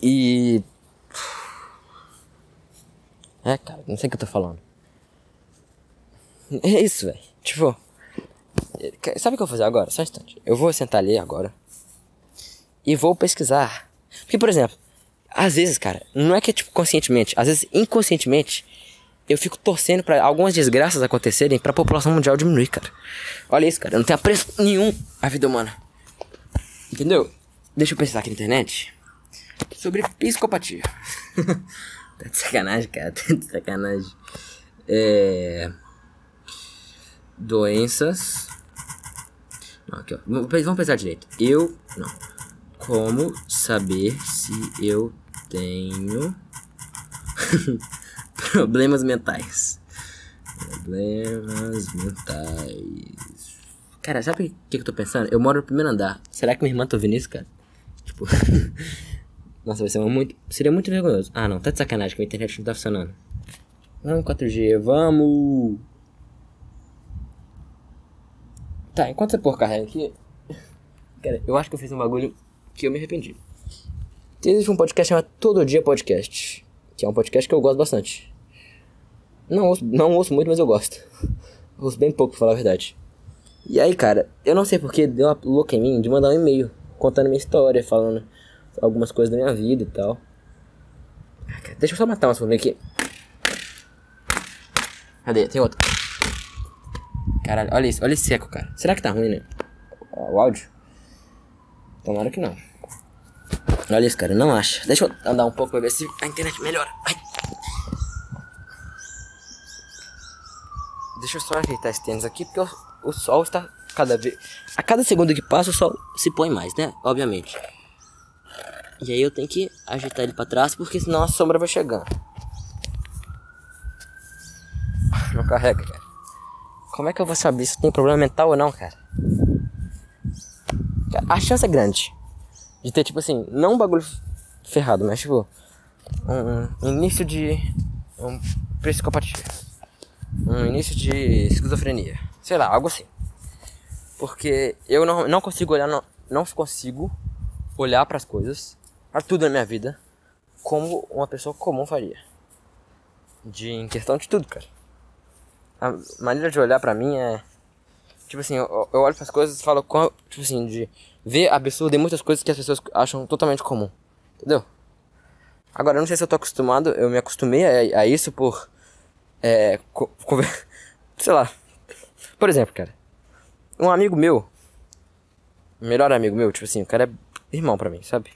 E. É, cara, não sei o que eu tô falando. É isso, velho. Tipo. Sabe o que eu vou fazer agora? Só um instante. Eu vou sentar ali agora. E vou pesquisar. Porque, por exemplo, às vezes, cara, não é que é tipo conscientemente, às vezes inconscientemente, eu fico torcendo para algumas desgraças acontecerem para a população mundial diminuir, cara. Olha isso, cara, não tem apreço nenhum a vida humana. Entendeu? Deixa eu pensar aqui na internet sobre psicopatia. tá de sacanagem, cara, tá de sacanagem. É. Doenças Aqui, ó. Vamos pensar direito. Eu. Não. Como saber se eu tenho problemas mentais? Problemas mentais. Cara, sabe o que, que eu tô pensando? Eu moro no primeiro andar. Será que minha irmã tá ouvindo isso, cara? Tipo. Nossa, vai ser muito. Seria muito vergonhoso. Ah, não, tá de sacanagem que a internet não tá funcionando. Vamos 4G, vamos! Tá, enquanto você pôr carrega aqui. Cara, eu acho que eu fiz um bagulho que eu me arrependi. Existe um podcast chamado Todo Dia Podcast. Que é um podcast que eu gosto bastante. Não ouço, não ouço muito, mas eu gosto. ouço bem pouco, pra falar a verdade. E aí, cara, eu não sei porque deu uma louca em mim de mandar um e-mail contando minha história, falando algumas coisas da minha vida e tal. Deixa eu só matar umas por aqui. Cadê? Tem outra. Caralho, olha isso, olha esse seco, cara. Será que tá ruim, né? O áudio? Tomara que não. Olha isso, cara, não acha. Deixa eu andar um pouco pra ver se a internet melhora. Ai. Deixa eu só ajeitar esse tênis aqui, porque o, o sol está cada vez. A cada segundo que passa, o sol se põe mais, né? Obviamente. E aí eu tenho que ajeitar ele pra trás, porque senão a sombra vai chegando. Não carrega, cara. Como é que eu vou saber se tem problema mental ou não, cara? A chance é grande de ter, tipo assim, não um bagulho ferrado, mas tipo, um, um início de um psicopatia, um início de esquizofrenia, sei lá, algo assim. Porque eu não, não consigo olhar, não, não consigo olhar para as coisas, para tudo na minha vida, como uma pessoa comum faria. De, em questão de tudo, cara. A maneira de olhar para mim é. Tipo assim, eu, eu olho para as coisas e falo, tipo assim, de ver absurdo em muitas coisas que as pessoas acham totalmente comum. Entendeu? Agora, eu não sei se eu tô acostumado, eu me acostumei a, a isso por. É. Co, sei lá. Por exemplo, cara. Um amigo meu. Melhor amigo meu, tipo assim, o cara é irmão pra mim, sabe?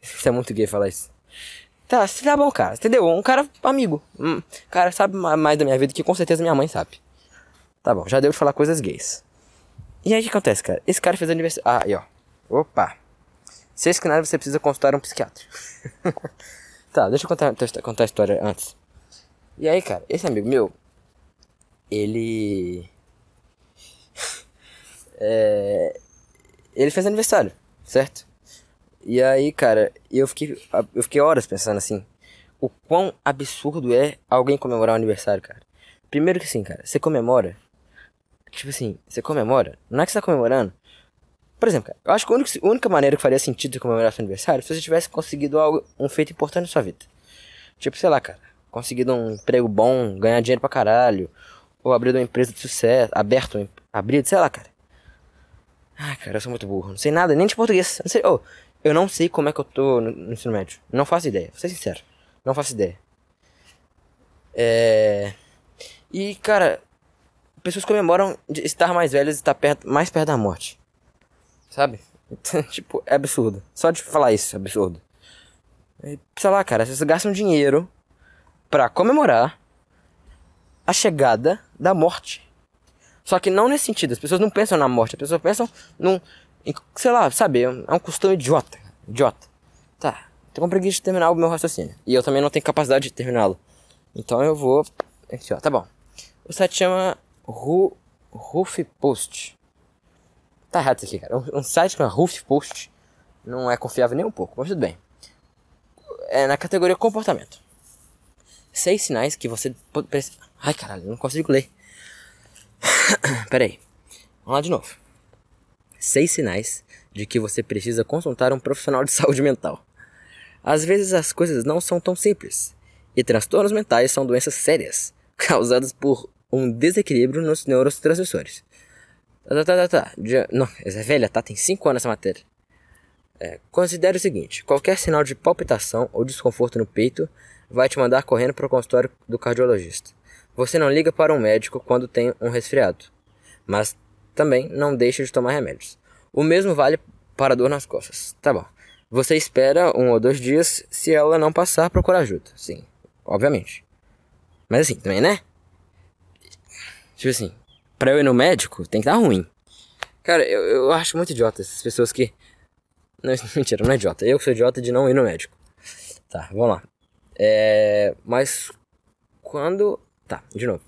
Isso é muito gay falar isso. Tá, tá bom, cara, entendeu? Um cara amigo. Um cara sabe mais da minha vida que com certeza minha mãe sabe. Tá bom, já deu de falar coisas gays. E aí o que acontece, cara? Esse cara fez aniversário. Ah, aí ó. Opa. Se esse canal você precisa consultar um psiquiatra. tá, deixa eu contar, contar a história antes. E aí, cara, esse amigo meu, ele. é... Ele fez aniversário, certo? E aí, cara, eu fiquei, eu fiquei horas pensando assim: o quão absurdo é alguém comemorar um aniversário, cara. Primeiro que sim, cara, você comemora Tipo assim, você comemora, não é que você tá comemorando. Por exemplo, cara, eu acho que a única, a única maneira que faria sentido de comemorar seu aniversário é se você tivesse conseguido algo, um feito importante na sua vida. Tipo, sei lá, cara, conseguido um emprego bom, ganhar dinheiro pra caralho, ou abrir uma empresa de sucesso, aberto, abrir, sei lá, cara. Ah, cara, eu sou muito burro, não sei nada, nem de português. Não sei, oh, eu não sei como é que eu tô no, no ensino médio. Não faço ideia, vou ser sincero. Não faço ideia. É. E, cara, pessoas comemoram de estar mais velhas e estar perto, mais perto da morte. Sabe? tipo, é absurdo. Só de falar isso, é absurdo. E, sei lá, cara, vocês gastam dinheiro pra comemorar a chegada da morte. Só que não nesse sentido, as pessoas não pensam na morte, as pessoas pensam num. Sei lá, sabe? É um costume idiota. Idiota. Tá. Tô com preguiça de terminar o meu raciocínio. E eu também não tenho capacidade de terminá-lo. Então eu vou. Aqui, ó. Tá bom. O site chama Ru, Roof Post. Tá errado isso aqui, cara. Um, site com Roof Post não é confiável nem um pouco, mas tudo bem. É na categoria comportamento. Seis sinais que você. Ai caralho, não consigo ler. Pera aí. Vamos lá de novo. Seis sinais de que você precisa consultar um profissional de saúde mental. Às vezes as coisas não são tão simples. E transtornos mentais são doenças sérias, causadas por um desequilíbrio nos neurotransmissores. Tá, tá, tá, tá. tá. Não, essa é velha, tá? Tem 5 anos essa matéria. É, considere o seguinte: qualquer sinal de palpitação ou desconforto no peito vai te mandar correndo para o consultório do cardiologista. Você não liga para um médico quando tem um resfriado, mas também não deixa de tomar remédios. O mesmo vale para dor nas costas. Tá bom. Você espera um ou dois dias, se ela não passar, procura ajuda. Sim, obviamente. Mas assim, também, né? Tipo assim, pra eu ir no médico, tem que estar ruim. Cara, eu, eu acho muito idiota essas pessoas que. Não, mentira, não é idiota. Eu sou idiota de não ir no médico. Tá, vamos lá. É. Mas quando. Tá, de novo.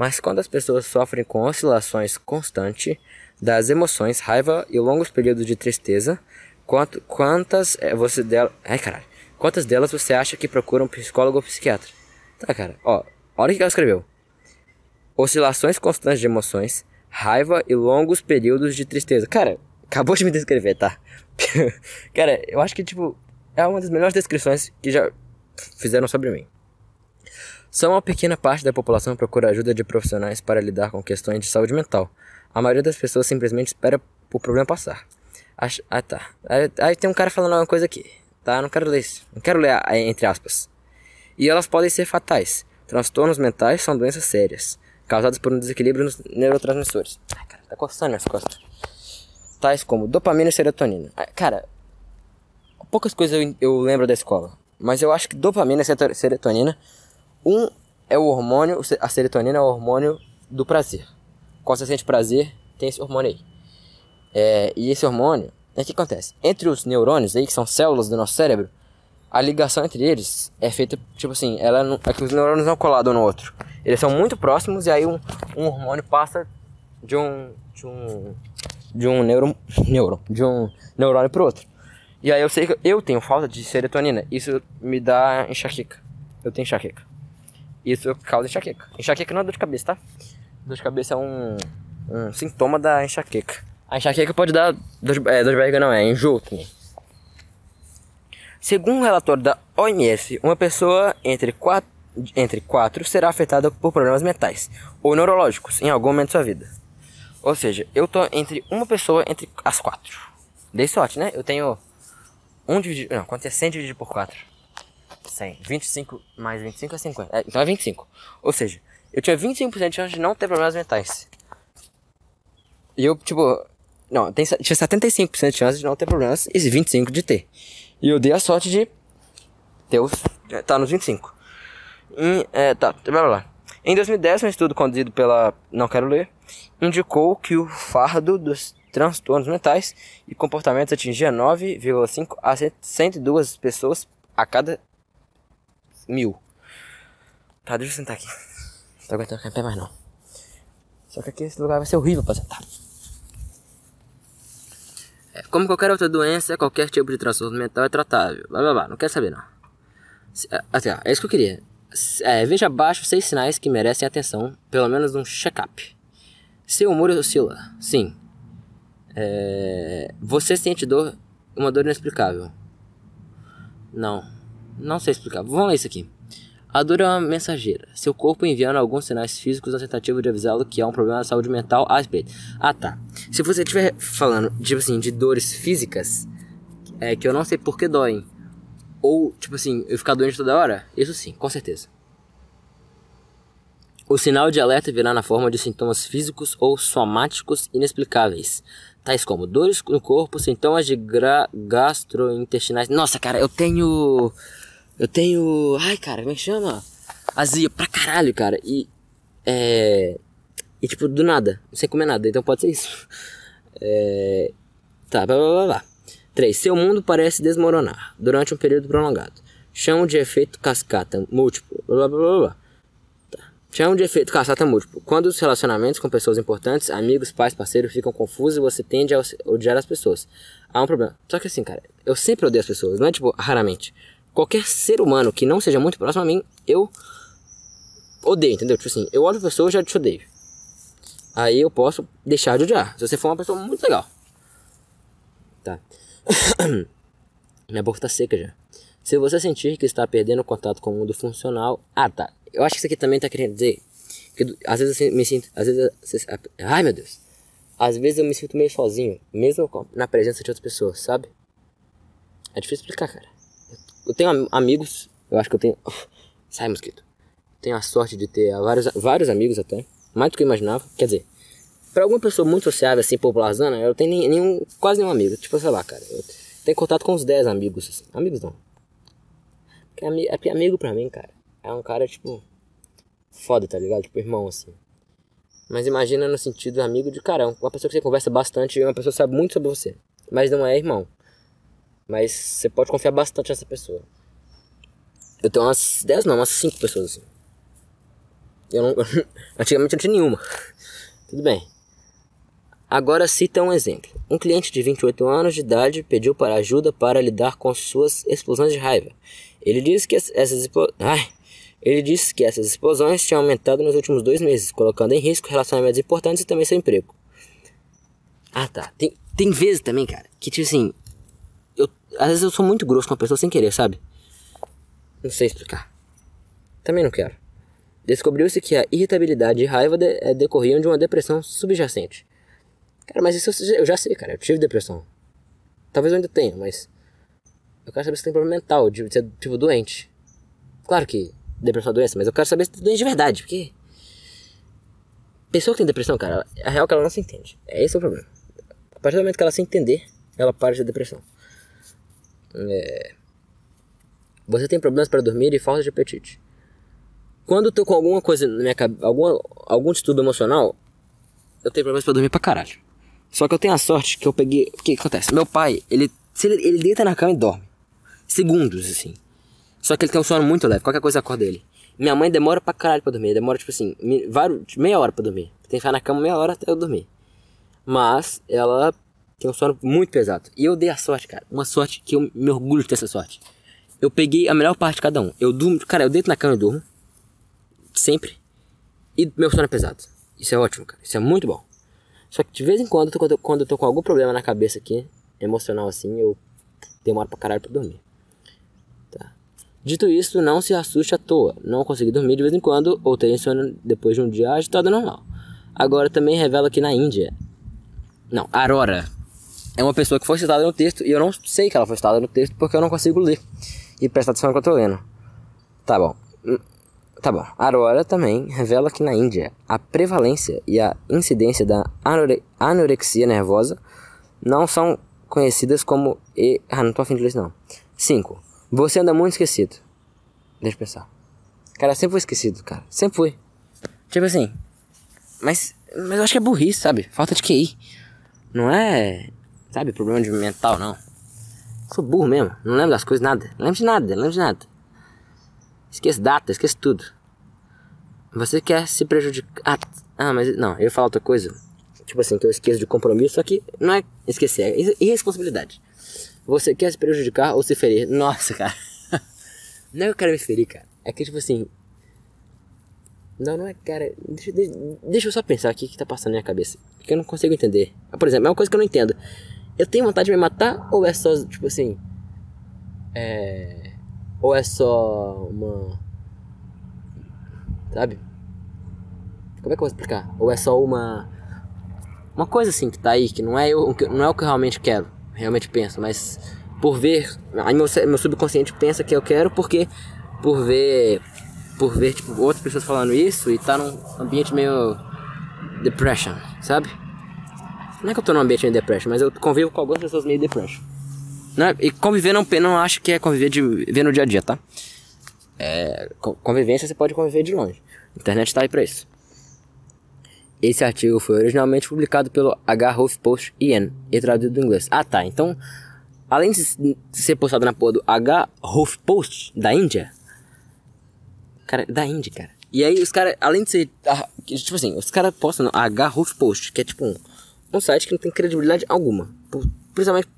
Mas quando as pessoas sofrem com oscilações constantes das emoções, raiva e longos períodos de tristeza, quanto, quantas é, você dela. Ai caralho. Quantas delas você acha que procuram um psicólogo ou psiquiatra? Tá, cara, ó, olha o que ela escreveu oscilações constantes de emoções, raiva e longos períodos de tristeza. Cara, acabou de me descrever, tá? Cara, eu acho que, tipo, é uma das melhores descrições que já fizeram sobre mim. Só uma pequena parte da população procura ajuda de profissionais para lidar com questões de saúde mental. A maioria das pessoas simplesmente espera o problema passar. Ah, tá. Aí, tem um cara falando uma coisa aqui, tá? Não quero ler isso. Não quero ler entre aspas. E elas podem ser fatais. Transtornos mentais são doenças sérias causados por um desequilíbrio nos neurotransmissores. Ai, cara, tá coçando minhas costas. Tais como dopamina e serotonina. Cara, poucas coisas eu, eu lembro da escola, mas eu acho que dopamina e serotonina, um é o hormônio, a serotonina é o hormônio do prazer. Quando você sente prazer, tem esse hormônio aí. É, e esse hormônio, o que acontece? Entre os neurônios aí, que são células do nosso cérebro, a ligação entre eles é feita, tipo assim, ela não, é que os neurônios não colados um no outro. Eles são muito próximos e aí um, um hormônio passa de um de um de um neuro, neuro de um neurônio pro outro. E aí eu sei que eu tenho falta de serotonina. Isso me dá enxaqueca. Eu tenho enxaqueca. Isso causa enxaqueca. Enxaqueca não é dor de cabeça, tá? Dor de cabeça é um, um sintoma da enxaqueca. A enxaqueca pode dar dor de, é, dor de barriga, não, é enjoo também. Segundo um relatório da OMS, uma pessoa entre 4, entre 4 será afetada por problemas mentais ou neurológicos em algum momento de sua vida. Ou seja, eu tô entre uma pessoa entre as quatro. Dei sorte, né? Eu tenho 1 dividido. Não, quanto é 100 dividido por 4? 100. 25 mais 25 é 50. É, então é 25. Ou seja, eu tinha 25% de chance de não ter problemas mentais. E eu, tipo. Não, tinha 75% de chance de não ter problemas e 25% de ter. E eu dei a sorte de ter os, tá nos 25. E, é, tá, blá, blá. Em 2010, um estudo conduzido pela Não Quero Ler indicou que o fardo dos transtornos mentais e comportamentos atingia 9,5 a 102 pessoas a cada mil. Tá, deixa eu sentar aqui. Não tô aguentando ficar em pé mais não. Só que aqui esse lugar vai ser horrível pra sentar. É, como qualquer outra doença, qualquer tipo de transtorno mental é tratável. Blá blá blá, não quero saber não. É, assim, ó, é isso que eu queria. É, veja abaixo seis sinais que merecem atenção, pelo menos um check-up. Seu humor oscila. Sim. É, você sente dor, uma dor inexplicável. Não, não sei explicar. Vamos ler isso aqui. A dor é uma mensageira, seu corpo enviando alguns sinais físicos na tentativa de avisá-lo que há um problema de saúde mental a respeito. Ah, tá. Se você estiver falando, tipo assim, de dores físicas, é que eu não sei por que doem, ou, tipo assim, eu ficar doente toda hora, isso sim, com certeza. O sinal de alerta virá na forma de sintomas físicos ou somáticos inexplicáveis, tais como dores no corpo, sintomas de gastrointestinais. Nossa, cara, eu tenho eu tenho. Ai, cara, como é que chama? Azia pra caralho, cara. E. É. E tipo, do nada, sem comer nada, então pode ser isso. É. Tá, blá blá blá blá. 3. Seu mundo parece desmoronar durante um período prolongado. Chamo de efeito cascata múltiplo. Blá blá blá blá. Tá. Chamo de efeito cascata múltiplo. Quando os relacionamentos com pessoas importantes, amigos, pais, parceiros ficam confusos e você tende a odiar as pessoas. Há um problema. Só que assim, cara, eu sempre odeio as pessoas, não é tipo raramente qualquer ser humano que não seja muito próximo a mim, eu odeio, entendeu? Tipo assim, eu olho a pessoa e já te odeio. Aí eu posso deixar de odiar. Se você for uma pessoa muito legal. Tá. Minha boca tá seca já. Se você sentir que está perdendo contato com o mundo funcional. Ah, tá. Eu acho que isso aqui também tá querendo dizer. Que às vezes eu me sinto. Às vezes. Eu, ai meu Deus. Às vezes eu me sinto meio sozinho, mesmo na presença de outras pessoas, sabe? É difícil explicar, cara. Eu tenho amigos, eu acho que eu tenho. Sai, mosquito. Tenho a sorte de ter vários, vários amigos até. Mais do que eu imaginava. Quer dizer, pra alguma pessoa muito sociável, assim, popularzana, eu tenho nenhum, quase nenhum amigo. Tipo, sei lá, cara. Eu tenho contato com uns 10 amigos, assim. Amigos não. É porque amigo pra mim, cara, é um cara, tipo. Foda, tá ligado? Tipo, irmão, assim. Mas imagina no sentido amigo de cara, uma pessoa que você conversa bastante e uma pessoa sabe muito sobre você. Mas não é irmão. Mas você pode confiar bastante nessa pessoa. Eu tenho umas 10 não, umas 5 pessoas assim. Eu não. Antigamente eu não tinha nenhuma. Tudo bem. Agora cita um exemplo. Um cliente de 28 anos de idade pediu para ajuda para lidar com suas explosões de raiva. Ele disse que essas Ai. Ele disse que essas explosões tinham aumentado nos últimos dois meses, colocando em risco relacionamentos importantes e também seu emprego. Ah tá. Tem, tem vezes também, cara, que tipo assim, às vezes eu sou muito grosso com a pessoa sem querer, sabe? Não sei explicar. Também não quero. Descobriu-se que a irritabilidade e raiva de, é, decorriam de uma depressão subjacente. Cara, mas isso eu já sei, cara. Eu tive depressão. Talvez eu ainda tenha, mas. Eu quero saber se tem problema mental, de ser, tipo, doente. Claro que depressão é doença, mas eu quero saber se tem doente de verdade, porque. Pessoa que tem depressão, cara, a real é que ela não se entende. É esse o problema. A partir do momento que ela se entender, ela para de ter depressão. É... Você tem problemas para dormir e falta de apetite. Quando eu tô com alguma coisa na minha cabeça, algum, algum distúrbio emocional, eu tenho problemas pra dormir pra caralho. Só que eu tenho a sorte que eu peguei. O que, acontece? Meu pai, ele, ele. Ele deita na cama e dorme. Segundos, assim. Só que ele tem um sono muito leve, qualquer coisa acorda ele. Minha mãe demora pra caralho pra dormir. Demora, tipo assim, meia hora pra dormir. Tem que ficar na cama meia hora até eu dormir. Mas ela tem um sono muito pesado. E eu dei a sorte, cara. Uma sorte que eu me orgulho de ter essa sorte. Eu peguei a melhor parte de cada um. Eu durmo, cara, eu deito na cama e durmo. Sempre. E meu sono é pesado. Isso é ótimo, cara. Isso é muito bom. Só que de vez em quando, quando eu, quando eu tô com algum problema na cabeça aqui, emocional assim, eu demoro pra caralho pra dormir. Tá. Dito isso, não se assuste à toa. Não consegui dormir de vez em quando ou ter sono depois de um dia agitado normal. Agora também revela que na Índia. Não, Aurora é uma pessoa que foi citada no texto e eu não sei que ela foi citada no texto porque eu não consigo ler e prestar atenção no que eu tô lendo. Tá bom. Tá bom. Aurora também revela que na Índia a prevalência e a incidência da anore anorexia nervosa não são conhecidas como. E... Ah, não tô afim de ler isso não. 5. Você anda muito esquecido. Deixa eu pensar. Cara, eu sempre fui esquecido, cara. Sempre fui. Tipo assim. Mas. Mas eu acho que é burrice, sabe? Falta de QI. Não é. Sabe, problema de mental, não. Sou burro mesmo. Não lembro das coisas, nada. Não lembro de nada, não lembro de nada. Esqueço data, esqueço tudo. Você quer se prejudicar. Ah, ah, mas não, eu ia falar outra coisa. Tipo assim, que eu esqueço de compromisso, só que não é esquecer, é irresponsabilidade. Você quer se prejudicar ou se ferir? Nossa, cara. não é que eu quero me ferir, cara. É que tipo assim. Não, não é, cara. Deixa, deixa, deixa eu só pensar aqui o que tá passando na minha cabeça. Que eu não consigo entender. Por exemplo, é uma coisa que eu não entendo. Eu tenho vontade de me matar ou é só, tipo assim. É. Ou é só uma. Sabe? Como é que eu vou explicar? Ou é só uma. Uma coisa assim que tá aí, que não é, eu, não é o que eu realmente quero, realmente penso, mas por ver. Aí meu, meu subconsciente pensa que eu quero porque. Por ver. Por ver, tipo, outras pessoas falando isso e tá num ambiente meio. Depression, sabe? Não é que eu tô num ambiente meio depression, mas eu convivo com algumas pessoas meio depression. Né? E conviver não, não acho que é conviver de ver no dia a dia, tá? É, convivência você pode conviver de longe. A internet tá aí pra isso. Esse artigo foi originalmente publicado pelo H. HuffPost IN e traduzido do inglês. Ah tá, então além de ser postado na porra do H. HuffPost da Índia, cara, da Índia, cara. E aí os caras, além de ser, ah, tipo assim, os caras postam no H. HuffPost, que é tipo um, um site que não tem credibilidade alguma, principalmente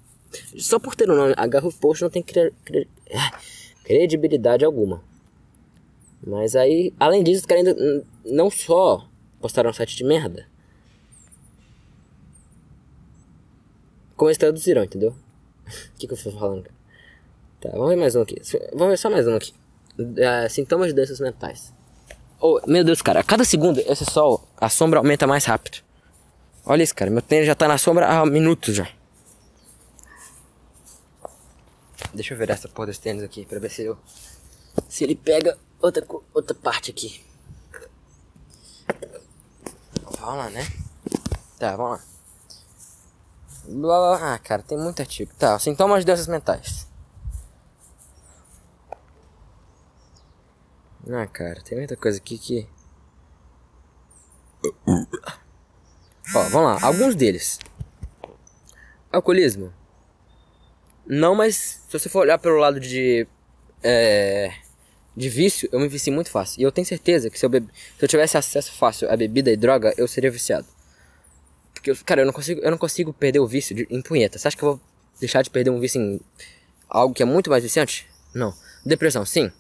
só por ter o um nome H. Post não tem cre cre credibilidade alguma. Mas aí, além disso, os caras ainda não só postaram um site de merda. Como eles traduziram, entendeu? O que, que eu tô falando, cara? Tá, vamos ver mais um aqui. Vamos ver só mais um aqui. É, sintomas de doenças mentais. Oh, meu Deus, cara, a cada segundo esse sol, a sombra aumenta mais rápido. Olha isso, cara, meu tênis já tá na sombra há minutos já. Deixa eu ver essa porra desse tênis aqui pra ver se eu. Se ele pega outra, outra parte aqui. Vamos lá, né? Tá, vamos lá. Blá, blá, ah, cara, tem muito artigo. Tá, sintomas de doenças mentais. Ah, cara, tem muita coisa aqui que. Ó, vamos lá. Alguns deles: alcoolismo, não, mas se você for olhar pelo lado de. É, de vício, eu me vici muito fácil. E eu tenho certeza que se eu, se eu tivesse acesso fácil a bebida e droga, eu seria viciado. Porque, eu, cara, eu não consigo, eu não consigo perder o vício de, em punheta. Você acha que eu vou deixar de perder um vício em algo que é muito mais viciante? Não. Depressão, sim.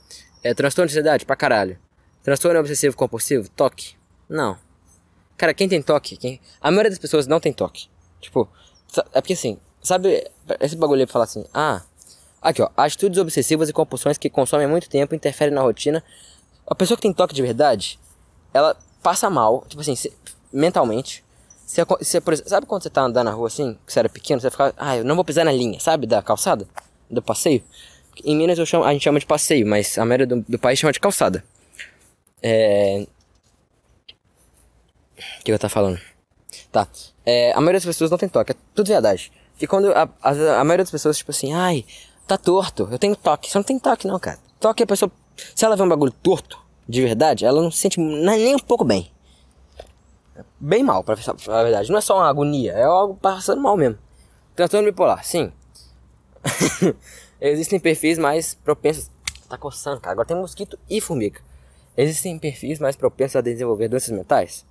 É, transtorno de ansiedade, pra caralho. Transtorno obsessivo compulsivo, toque. Não. Cara, quem tem toque? Quem... A maioria das pessoas não tem toque. Tipo, é porque assim, Sabe, esse bagulho pra falar assim, ah, aqui ó, atitudes obsessivas e compulsões que consomem muito tempo, interferem na rotina. A pessoa que tem toque de verdade, ela passa mal, tipo assim, se, mentalmente. Se, se, exemplo, sabe quando você tá andando na rua assim, que você era pequeno, você fica, ah, eu não vou pisar na linha, sabe, da calçada, do passeio? Em Minas chamo, a gente chama de passeio, mas a maioria do, do país chama de calçada. É... O que eu tá falando? Tá. É, a maioria das pessoas não tem toque, é tudo verdade. E quando a, a, a, maioria das pessoas, tipo assim, ai, tá torto, eu tenho toque. Você não tem toque, não, cara. Toque a pessoa. Se ela vê um bagulho torto, de verdade, ela não se sente nem um pouco bem. Bem mal, pra falar a verdade. Não é só uma agonia, é algo passando mal mesmo. Transtorno bipolar, sim. Existem perfis mais propensos. Tá coçando, cara. Agora tem mosquito e formiga. Existem perfis mais propensos a desenvolver doenças mentais?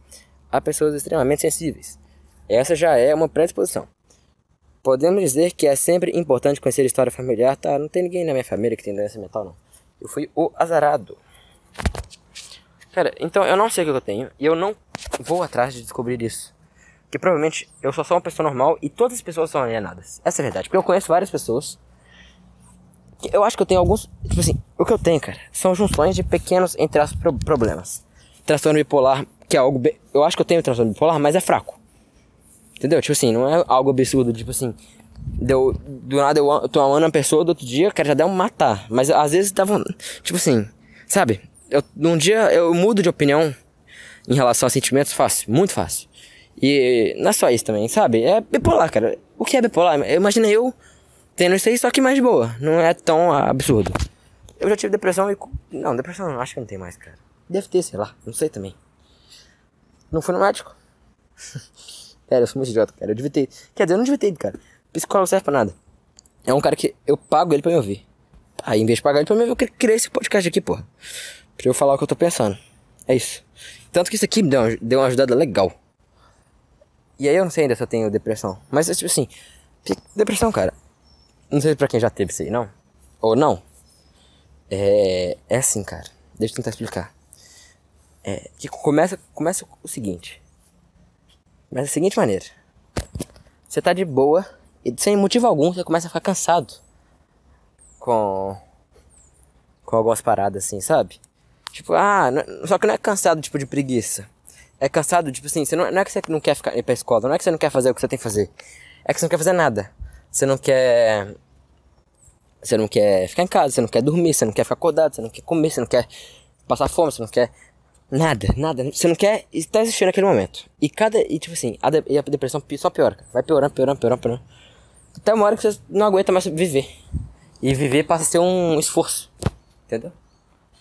Há pessoas extremamente sensíveis. Essa já é uma predisposição. Podemos dizer que é sempre importante conhecer a história familiar, tá? Não tem ninguém na minha família que tem doença mental, não. Eu fui o azarado. Cara, então eu não sei o que eu tenho e eu não vou atrás de descobrir isso. Que provavelmente eu só sou uma pessoa normal e todas as pessoas são alienadas. Essa é a verdade. Porque eu conheço várias pessoas. Eu acho que eu tenho alguns. Tipo assim, o que eu tenho, cara, são junções de pequenos, entre as pro problemas. Transtorno bipolar, que é algo. Be... Eu acho que eu tenho transtorno bipolar, mas é fraco. Entendeu? Tipo assim, não é algo absurdo, tipo assim. Deu, do nada eu tô amando uma pessoa, do outro dia, cara, já deu um matar. Mas às vezes tava. Tipo assim, sabe? Eu, num dia eu mudo de opinião em relação a sentimentos fácil, muito fácil. E não é só isso também, sabe? É bipolar, cara. O que é bipolar? Imagina eu tendo isso aí, só que mais boa. Não é tão absurdo. Eu já tive depressão e. Não, depressão não, acho que não tem mais, cara. Deve ter, sei lá, não sei também. Não fui no médico. cara, eu sou muito idiota, cara. Eu devia ter. Quer dizer, eu não devia ter cara. Psicólogo serve pra nada. É um cara que eu pago ele pra me ouvir. Aí, em vez de pagar ele pra ouvir, eu criei esse podcast aqui, porra. Pra eu falar o que eu tô pensando. É isso. Tanto que isso aqui me deu uma, deu uma ajudada legal. E aí eu não sei ainda se eu tenho depressão. Mas, tipo assim, depressão, cara. Não sei pra quem já teve isso aí, não. Ou não. É, é assim, cara. Deixa eu tentar explicar. É, que começa, começa o seguinte. Começa da seguinte maneira. Você tá de boa e sem motivo algum você começa a ficar cansado. Com. Com algumas paradas assim, sabe? Tipo, ah, só que não é cansado tipo de preguiça. É cansado, tipo assim, você não, não é que você não quer ficar ir pra escola, não é que você não quer fazer o que você tem que fazer. É que você não quer fazer nada. Você não quer. Você não quer ficar em casa, você não quer dormir, você não quer ficar acordado, você não quer comer, você não quer passar fome, você não quer. Nada, nada. Você não quer estar existindo naquele momento. E cada. E tipo assim, a, de, a depressão só piora. Vai piorando, piorando, piorando, piorando. Até uma hora que você não aguenta mais viver. E viver passa a ser um esforço. Entendeu?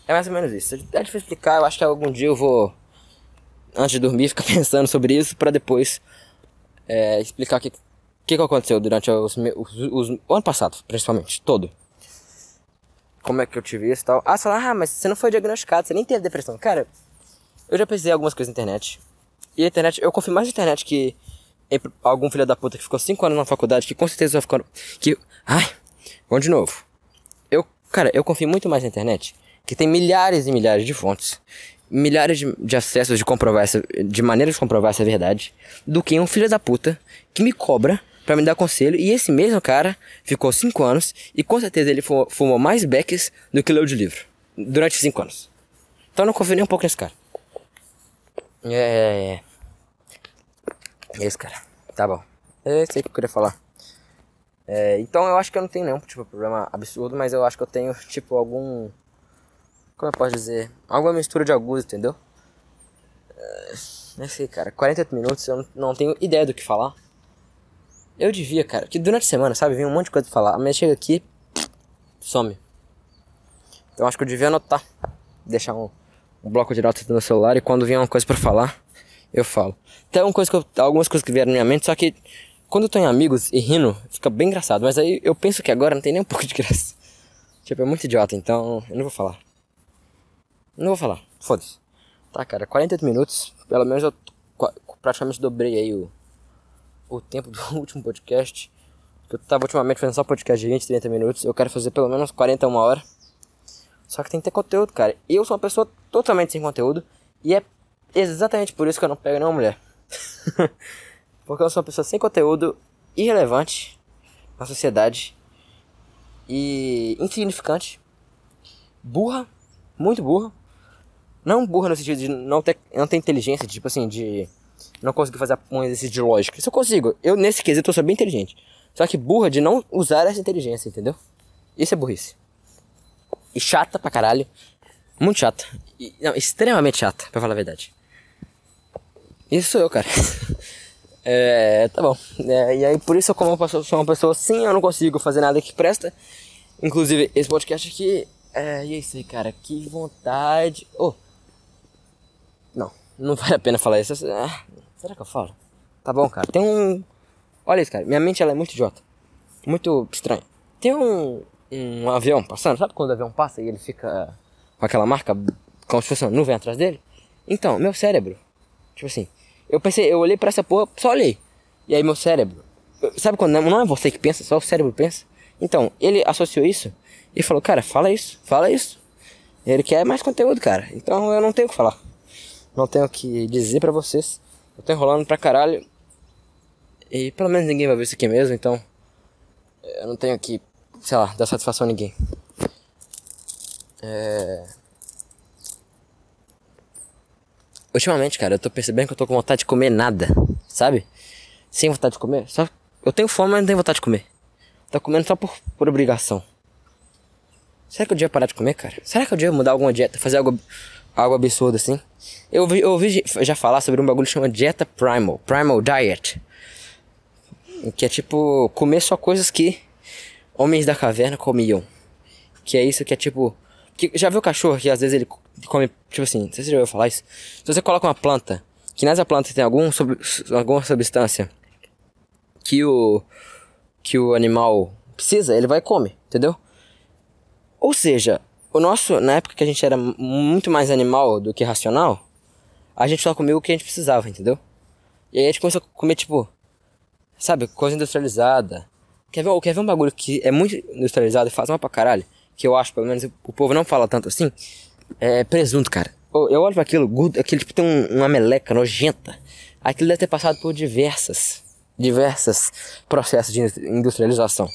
É mais ou menos isso. É difícil explicar, eu acho que algum dia eu vou, antes de dormir, ficar pensando sobre isso para depois é, explicar o que, que, que aconteceu durante os, os, os, o ano passado, principalmente, todo. Como é que eu tive isso e tal. Ah, você fala, ah, mas você não foi diagnosticado, você nem teve depressão. Cara, eu já pesquisei algumas coisas na internet. E a internet, eu confio mais na internet que algum filho da puta que ficou 5 anos na faculdade, que com certeza vai ficar. Que. Ai, vamos de novo. Eu, cara, eu confio muito mais na internet que tem milhares e milhares de fontes, milhares de, de acessos de comprovar essa, de maneiras de comprovar essa verdade, do que um filho da puta que me cobra para me dar conselho. E esse mesmo cara ficou 5 anos e com certeza ele fumou mais becks do que leu de livro durante 5 anos. Então eu não confio nem um pouco nesse cara. É, é. É, é isso, cara. Tá bom. É isso aí que eu queria falar. É, então eu acho que eu não tenho nenhum tipo problema absurdo, mas eu acho que eu tenho tipo algum como eu posso dizer? Alguma mistura de alguns, entendeu? Uh, não sei, cara. 48 minutos, eu não tenho ideia do que falar. Eu devia, cara, que durante a semana, sabe, vem um monte de coisa pra falar. Mas chega aqui, some. Então acho que eu devia anotar. Deixar um, um bloco de notas no meu celular e quando vier uma coisa pra falar, eu falo. Tem algumas coisas que, eu, algumas coisas que vieram na minha mente, só que quando eu tô em amigos e rindo, fica bem engraçado. Mas aí eu penso que agora não tem nem um pouco de graça. Tipo, é muito idiota, então eu não vou falar. Não vou falar, foda-se. Tá, cara, 48 minutos. Pelo menos eu praticamente dobrei aí o, o tempo do último podcast. Eu tava ultimamente fazendo só podcast de 20, 30 minutos. Eu quero fazer pelo menos 40, uma hora. Só que tem que ter conteúdo, cara. Eu sou uma pessoa totalmente sem conteúdo. E é exatamente por isso que eu não pego nenhuma mulher. Porque eu sou uma pessoa sem conteúdo, irrelevante na sociedade. E insignificante. Burra, muito burra. Não burra no sentido de não ter, não ter inteligência, tipo assim, de não conseguir fazer um exercício de lógica. Isso eu consigo. Eu, nesse quesito, eu sou bem inteligente. Só que burra de não usar essa inteligência, entendeu? Isso é burrice. E chata pra caralho. Muito chata. E, não, extremamente chata, pra falar a verdade. Isso sou eu, cara. é, tá bom. É, e aí, por isso, como eu sou uma pessoa assim, eu não consigo fazer nada que presta. Inclusive, esse podcast aqui. É, e é isso aí, cara. Que vontade. Oh, Não vale a pena falar isso. Ah, será que eu falo? Tá bom, cara. Tem um. Olha isso, cara. Minha mente ela é muito idiota. Muito estranha. Tem um, um avião passando. Sabe quando o avião passa e ele fica com aquela marca como se fosse uma nuvem atrás dele? Então, meu cérebro. Tipo assim. Eu pensei, eu olhei pra essa porra, só olhei. E aí meu cérebro. Sabe quando não é você que pensa, só o cérebro pensa? Então, ele associou isso e falou, cara, fala isso, fala isso. Ele quer mais conteúdo, cara. Então eu não tenho o que falar. Não tenho o que dizer pra vocês. Eu tô enrolando pra caralho. E pelo menos ninguém vai ver isso aqui mesmo, então. Eu não tenho que, sei lá, dar satisfação a ninguém. É. Ultimamente, cara, eu tô percebendo que eu tô com vontade de comer nada, sabe? Sem vontade de comer. Só eu tenho fome, mas não tenho vontade de comer. Tô comendo só por, por obrigação. Será que eu devia parar de comer, cara? Será que eu devia mudar alguma dieta, fazer algo, algo absurdo assim? Eu ouvi, eu ouvi já falar sobre um bagulho que chama dieta primal, primal diet. Que é tipo comer só coisas que homens da caverna comiam. Que é isso que é tipo. Que, já viu cachorro que às vezes ele come. Tipo assim, não sei se você já ouviu falar isso. Se você coloca uma planta, que nessa planta tem algum, sub, alguma substância que o. que o animal precisa, ele vai e come, entendeu? Ou seja, o nosso, na época que a gente era muito mais animal do que racional, a gente só comia o que a gente precisava, entendeu? E aí a gente começou a comer, tipo, sabe, coisa industrializada. Quer ver, quer ver um bagulho que é muito industrializado e faz mal pra caralho? Que eu acho, pelo menos, o povo não fala tanto assim. É presunto, cara. Eu olho para aquilo, aquele tipo tem um, uma meleca nojenta. Aquilo deve ter passado por diversas, diversas processos de industrialização.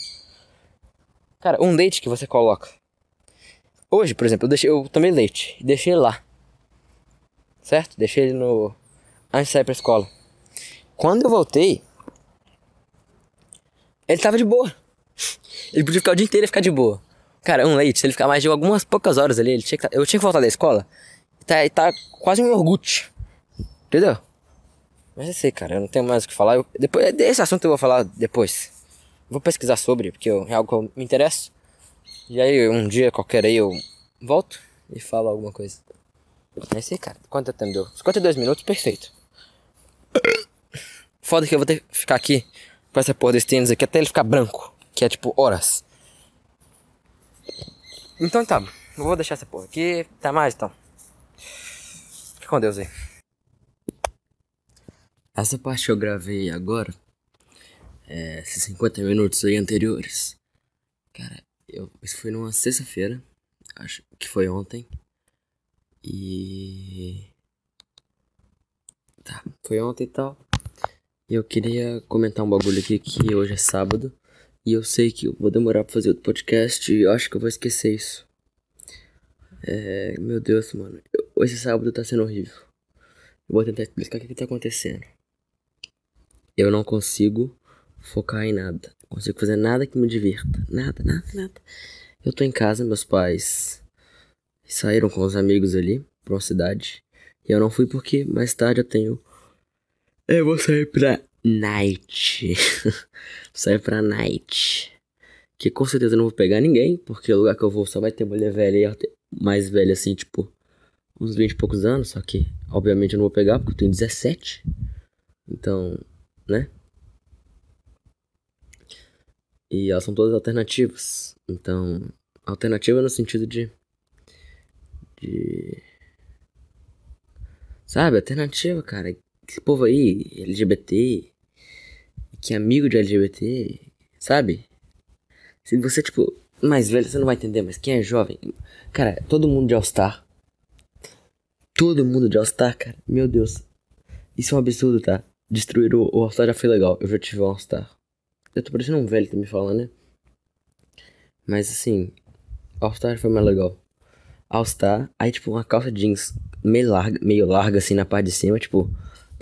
Cara, um leite que você coloca Hoje, por exemplo, eu, deixei, eu tomei leite, deixei ele lá. Certo? Deixei ele no. Antes de sair pra escola. Quando eu voltei, ele tava de boa. Ele podia ficar o dia inteiro e ficar de boa. Cara, um leite, se ele ficar mais de algumas poucas horas ali, ele tinha que, eu tinha que voltar da escola. E tá, tá quase um iogurte. Entendeu? Mas eu sei, cara, eu não tenho mais o que falar. Eu, depois, desse assunto eu vou falar depois. Vou pesquisar sobre, porque eu, é algo que eu me interesso. E aí um dia qualquer aí eu volto e falo alguma coisa. É isso aí, cara. Quanto tempo deu? 52 minutos, perfeito. Foda que eu vou ter que ficar aqui com essa porra desse tênis aqui até ele ficar branco. Que é tipo horas. Então tá, eu vou deixar essa porra aqui. Tá mais então. Fica com Deus aí. Essa parte que eu gravei agora, é, esses 50 minutos aí anteriores, cara, eu, isso foi numa sexta-feira, acho que foi ontem. E. Tá, foi ontem e tal. Eu queria comentar um bagulho aqui que hoje é sábado. E eu sei que eu vou demorar pra fazer outro podcast e eu acho que eu vou esquecer isso. É. Meu Deus, mano. Eu, esse sábado tá sendo horrível. Vou tentar explicar o que, que tá acontecendo. Eu não consigo focar em nada. Não consigo fazer nada que me divirta. Nada, nada, nada. Eu tô em casa, meus pais saíram com os amigos ali pra uma cidade. E eu não fui porque mais tarde eu tenho. Eu vou sair pra night. vou sair pra night. Que com certeza eu não vou pegar ninguém, porque o lugar que eu vou só vai ter mulher velha e mais velha assim, tipo, uns 20 e poucos anos. Só que, obviamente, eu não vou pegar porque eu tenho 17. Então, né? E elas são todas alternativas. Então, alternativa no sentido de. De. Sabe, alternativa, cara. Esse povo aí, LGBT, que é amigo de LGBT, sabe? Se você, tipo, mais velho, você não vai entender, mas quem é jovem. Cara, todo mundo de All-Star. Todo mundo de All-Star, cara. Meu Deus. Isso é um absurdo, tá? Destruir o, o All-Star já foi legal. Eu já tive um All-Star. Eu tô parecendo um velho que me falando, né? Mas assim, All-Star foi mais legal. All-Star, aí tipo uma calça jeans meio larga, meio larga assim na parte de cima, tipo,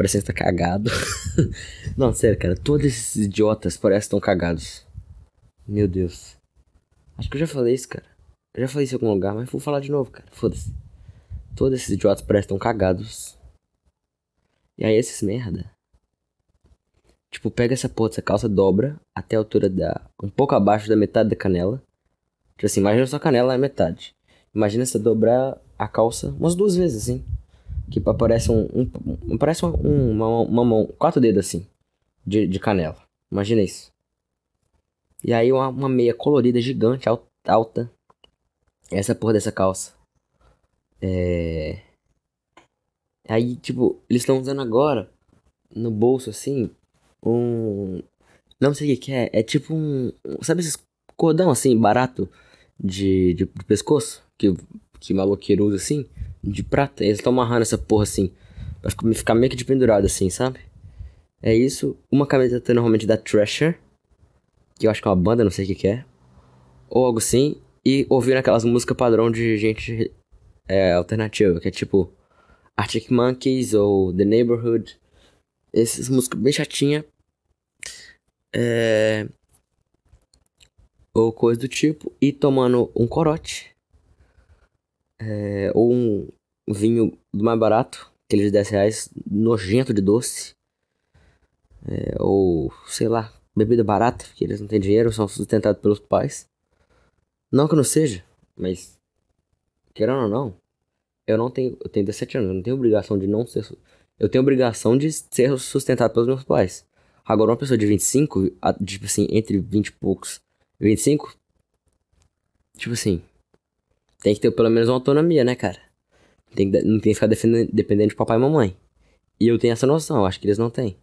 parecendo que tá cagado. Não, sério, cara, todos esses idiotas parecem tão cagados. Meu Deus. Acho que eu já falei isso, cara. Eu já falei isso em algum lugar, mas vou falar de novo, cara. Foda-se. Todos esses idiotas parecem tão cagados. E aí esses merda Tipo, pega essa porra dessa calça, dobra até a altura da. um pouco abaixo da metade da canela. Tipo assim, imagina sua canela é metade. Imagina você dobrar a calça umas duas vezes, assim. Que parece um, um, parece um, uma, uma mão, quatro dedos assim, de, de canela. Imagina isso. E aí uma, uma meia colorida gigante, alta. Essa porra dessa calça. É... Aí, tipo, eles estão usando agora, no bolso assim, um... Não sei o que, é, é tipo um... Sabe esses cordão assim, barato, de, de, de pescoço? Que, que maloqueiro usa assim? De prata. Eles estão amarrando essa porra assim. Pra ficar meio que de pendurado assim, sabe? É isso. Uma camiseta normalmente da Thrasher. Que eu acho que é uma banda, não sei o que, que é. Ou algo assim. E ouvindo aquelas músicas padrão de gente é, alternativa. Que é tipo Arctic Monkeys ou The Neighborhood. Essas músicas bem chatinha. É... Ou coisa do tipo. E tomando um corote é, ou um vinho do mais barato, aqueles 10 reais, nojento de doce. É, ou, sei lá, bebida barata, porque eles não têm dinheiro, são sustentados pelos pais. Não que não seja, mas, querendo ou não, eu não tenho, eu tenho 17 anos, eu não tenho obrigação de não ser, eu tenho obrigação de ser sustentado pelos meus pais. Agora, uma pessoa de 25, tipo assim, entre 20 e poucos, 25, tipo assim, tem que ter pelo menos uma autonomia, né, cara? Tem que, não tem que ficar dependendo de papai e mamãe. E eu tenho essa noção, acho que eles não têm.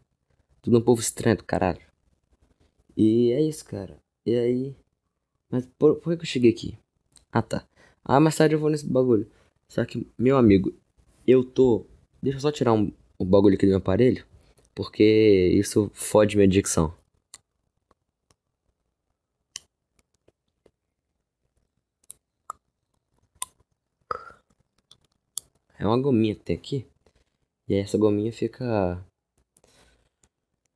Tudo um povo estranho do caralho. E é isso, cara. E aí. Mas por, por que eu cheguei aqui? Ah, tá. Ah, mais tarde eu vou nesse bagulho. Só que, meu amigo, eu tô. Deixa eu só tirar um, um bagulho aqui do meu aparelho. Porque isso fode minha dicção. É uma gominha que tem aqui. E aí essa gominha fica.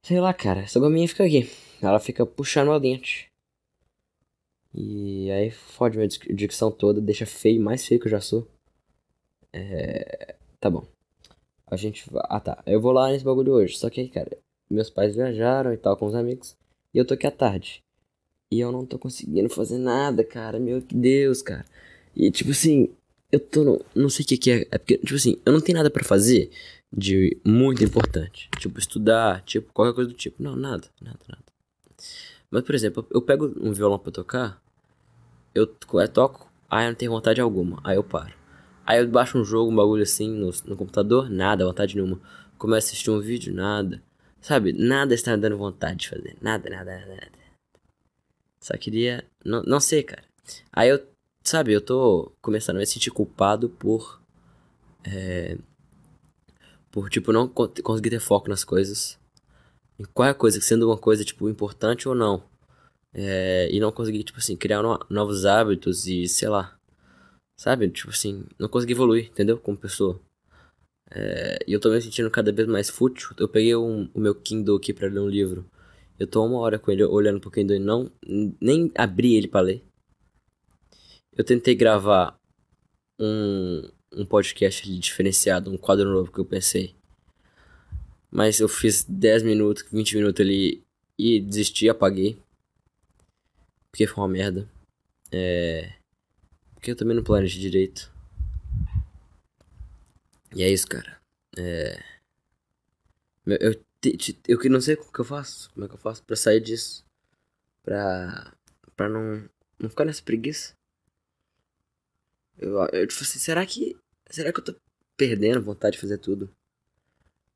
Sei lá, cara. Essa gominha fica aqui. Ela fica puxando meu dente. E aí fode minha dicção toda, deixa feio, mais feio que eu já sou. É. Tá bom. A gente. Ah tá. Eu vou lá nesse bagulho hoje. Só que aí, cara, meus pais viajaram e tal com os amigos. E eu tô aqui à tarde. E eu não tô conseguindo fazer nada, cara. Meu Deus, cara. E tipo assim, eu tô no, não sei o que que é, é porque, tipo assim, eu não tenho nada para fazer de muito importante. Tipo, estudar, tipo, qualquer coisa do tipo. Não, nada, nada, nada. Mas, por exemplo, eu pego um violão pra tocar, eu, eu toco, aí eu não tenho vontade alguma, aí eu paro. Aí eu baixo um jogo, um bagulho assim no, no computador, nada, vontade nenhuma. Começo a assistir um vídeo, nada. Sabe, nada está dando vontade de fazer. Nada, nada, nada, nada. Só queria. Não, não sei, cara. Aí eu Sabe, eu tô começando a me sentir culpado por. É, por, tipo, não conseguir ter foco nas coisas. Em qual é coisa, sendo uma coisa, tipo, importante ou não. É, e não conseguir, tipo assim, criar no, novos hábitos e, sei lá. Sabe? Tipo assim, não conseguir evoluir, entendeu? Como pessoa. É, e eu tô me sentindo cada vez mais fútil. Eu peguei um, o meu Kindle aqui pra ler um livro. Eu tô uma hora com ele olhando pro Kindle e não. Nem abri ele pra ler eu tentei gravar um, um podcast diferenciado, um quadro novo que eu pensei. Mas eu fiz 10 minutos, 20 minutos ali e desisti, apaguei. Porque foi uma merda. É. Porque eu também não planejei direito. E é isso, cara. É. Eu, eu, eu, eu não sei o que eu faço. Como é que eu faço pra sair disso? Pra. Pra não. Não ficar nessa preguiça. Eu, eu tipo assim, será que. Será que eu tô perdendo vontade de fazer tudo?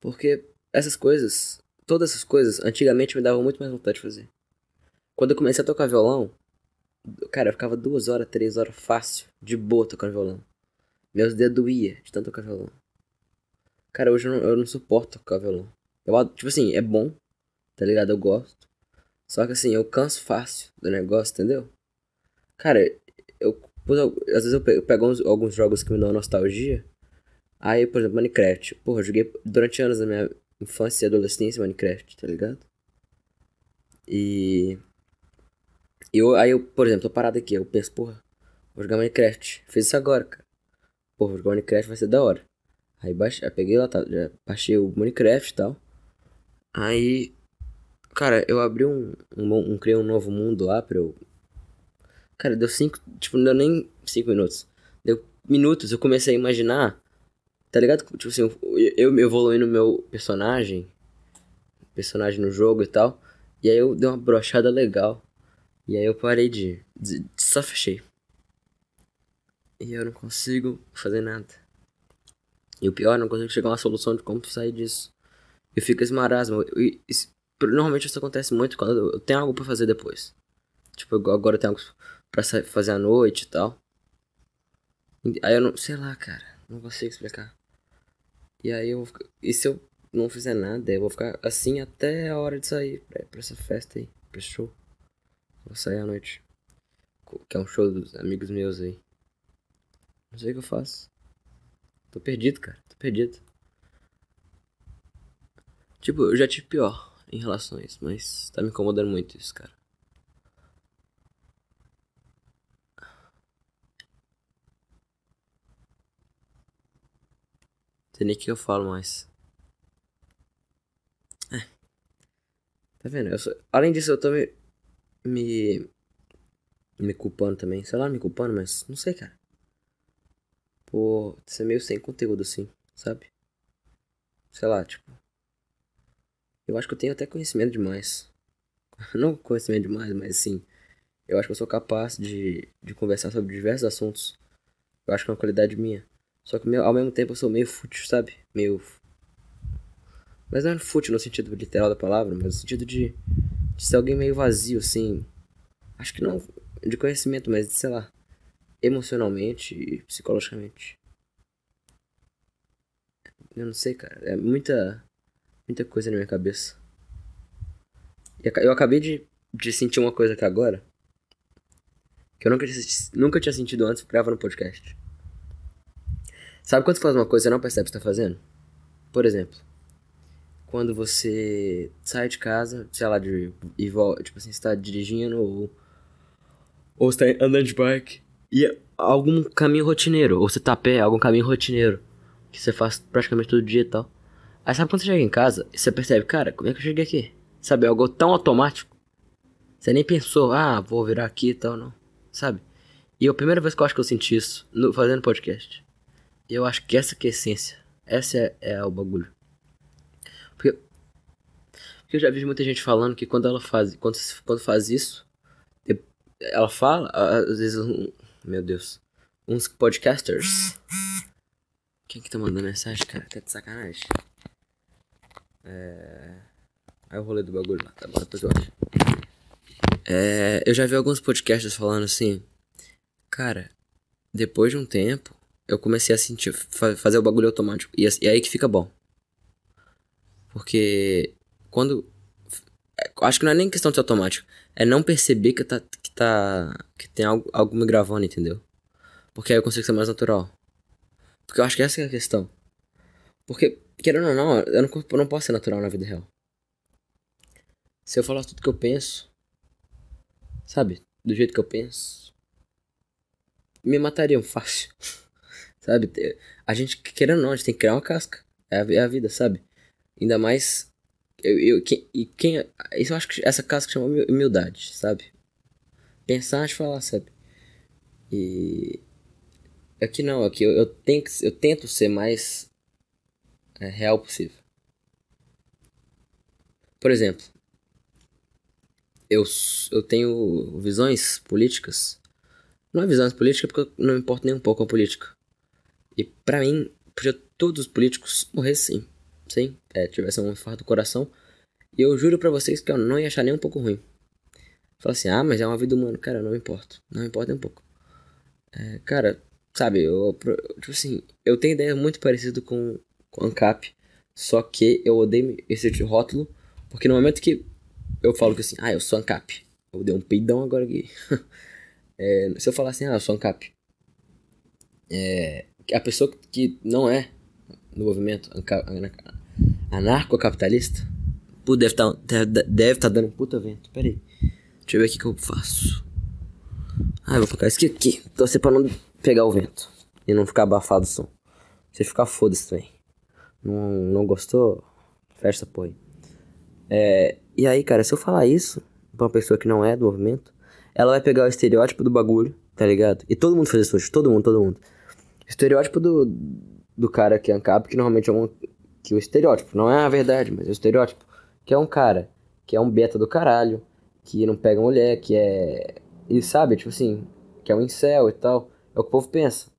Porque essas coisas, todas essas coisas, antigamente me davam muito mais vontade de fazer. Quando eu comecei a tocar violão, cara, eu ficava duas horas, três horas fácil, de boa tocando violão. Meus dedos doía de tanto tocar violão. Cara, hoje eu não, eu não suporto tocar violão. Eu, tipo assim, é bom, tá ligado? Eu gosto. Só que assim, eu canso fácil do negócio, entendeu? Cara, eu às vezes eu pego, uns, alguns jogos que me dão nostalgia. Aí, por exemplo, Minecraft. Porra, eu joguei durante anos da minha infância e adolescência Minecraft, tá ligado? E. Eu, aí eu, por exemplo, tô parado aqui, eu penso, porra, vou jogar Minecraft. Fiz isso agora, cara. Porra, vou jogar Minecraft vai ser da hora. Aí baixei, peguei lá, tá, já baixei o Minecraft e tal. Aí, cara, eu abri um, um, um, criei um novo mundo lá pra eu Cara, deu cinco. Tipo, não deu nem cinco minutos. Deu minutos, eu comecei a imaginar Tá ligado? Tipo assim, eu me evoluí no meu personagem, personagem no jogo e tal. E aí eu dei uma brochada legal. E aí eu parei de, de, de só fechei. E eu não consigo fazer nada. E o pior, eu não consigo chegar a uma solução de como sair disso. Eu fico esse marasmo. Eu, isso, normalmente isso acontece muito quando eu tenho algo pra fazer depois. Tipo, agora eu tenho algo pra fazer à noite e tal. Aí eu não. Sei lá, cara. Não consigo explicar. E aí eu. E se eu não fizer nada, eu vou ficar assim até a hora de sair pra, pra essa festa aí, pra esse show. Vou sair à noite. Que é um show dos amigos meus aí. Não sei o que eu faço. Tô perdido, cara. Tô perdido. Tipo, eu já tive pior em relação a isso, mas tá me incomodando muito isso, cara. Tem nem que eu falo mais. É. Tá vendo? Eu sou... Além disso, eu tô me... me. me culpando também. Sei lá, me culpando, mas não sei, cara. Por ser meio sem conteúdo assim, sabe? Sei lá, tipo. Eu acho que eu tenho até conhecimento demais. Não conhecimento demais, mas sim. Eu acho que eu sou capaz de, de conversar sobre diversos assuntos. Eu acho que é uma qualidade minha. Só que ao mesmo tempo eu sou meio fútil, sabe? Meio. Mas não é fútil no sentido literal da palavra, mas no sentido de, de ser alguém meio vazio, assim. Acho que não de conhecimento, mas de, sei lá, emocionalmente e psicologicamente. Eu não sei, cara. É muita. Muita coisa na minha cabeça. Eu acabei de, de sentir uma coisa aqui agora. Que eu nunca, nunca tinha sentido antes gravando podcast. Sabe quando você faz uma coisa e você não percebe que está fazendo? Por exemplo, quando você sai de casa, sei lá, de, e volta, tipo assim, você tá dirigindo ou, ou você tá andando de bike e é algum caminho rotineiro, ou você tá a pé, algum caminho rotineiro que você faz praticamente todo dia e tal. Aí sabe quando você chega em casa e você percebe, cara, como é que eu cheguei aqui? Sabe, é algo tão automático. Você nem pensou, ah, vou virar aqui e tal, não. Sabe? E a primeira vez que eu acho que eu senti isso no, fazendo podcast. Eu acho que essa que é a essência. Essa é, é o bagulho. Porque, porque eu já vi muita gente falando que quando ela faz, quando, quando faz isso, ela fala, às vezes, um, meu Deus, uns podcasters. Quem que tá mandando mensagem, cara? Tá de sacanagem. É. Aí o rolê do bagulho lá, tá bom, depois eu acho. É, eu já vi alguns podcasters falando assim, cara, depois de um tempo, eu comecei a sentir, fazer o bagulho automático. E, e aí que fica bom. Porque quando. Acho que não é nem questão de ser automático. É não perceber que tá. que, tá, que tem algo, algo me gravando, entendeu? Porque aí eu consigo ser mais natural. Porque eu acho que essa é a questão. Porque, querendo ou não, eu não, eu não posso ser natural na vida real. Se eu falar tudo que eu penso, sabe? Do jeito que eu penso, me matariam fácil. Sabe? A gente, querendo ou não, a gente tem que criar uma casca. É a, é a vida, sabe? Ainda mais. Eu, eu, quem, e quem. Isso eu acho que essa casca chama humildade, sabe? Pensar antes de falar, sabe? E. Aqui não, aqui eu, eu, tenho que, eu tento ser mais é, real possível. Por exemplo, eu, eu tenho visões políticas. Não é visões políticas porque eu não me importo nem um pouco com a política. E para mim, podia todos os políticos morressem, sim, é, tivessem um infarto do coração. E eu juro para vocês que eu não ia achar nem um pouco ruim. Fala assim, ah, mas é uma vida humana. Cara, não me importo. Não importa nem um pouco. É, cara, sabe, eu, tipo assim, eu tenho ideia muito parecida com, com ANCAP. Só que eu odeio esse rótulo. Porque no momento que eu falo que assim, ah, eu sou ANCAP. Eu dei um peidão agora aqui. é, se eu falar assim, ah, eu sou ANCAP. É, a pessoa que não é do movimento anarcocapitalista, deve estar tá, deve tá dando um puta vento. Pera aí. Deixa eu ver o que, que eu faço. Ah, vou colocar isso aqui. Torcer pra não pegar o vento. E não ficar abafado o som. Você ficar foda-se também. Não, não gostou? Fecha porra. É, e aí, cara, se eu falar isso pra uma pessoa que não é do movimento, ela vai pegar o estereótipo do bagulho, tá ligado? E todo mundo faz isso hoje. Todo mundo, todo mundo estereótipo do, do cara que é ANCAP, que normalmente é um. Que o estereótipo, não é a verdade, mas é o estereótipo. Que é um cara que é um beta do caralho, que não pega mulher, que é. E sabe, tipo assim, que é um incel e tal. É o que o povo pensa.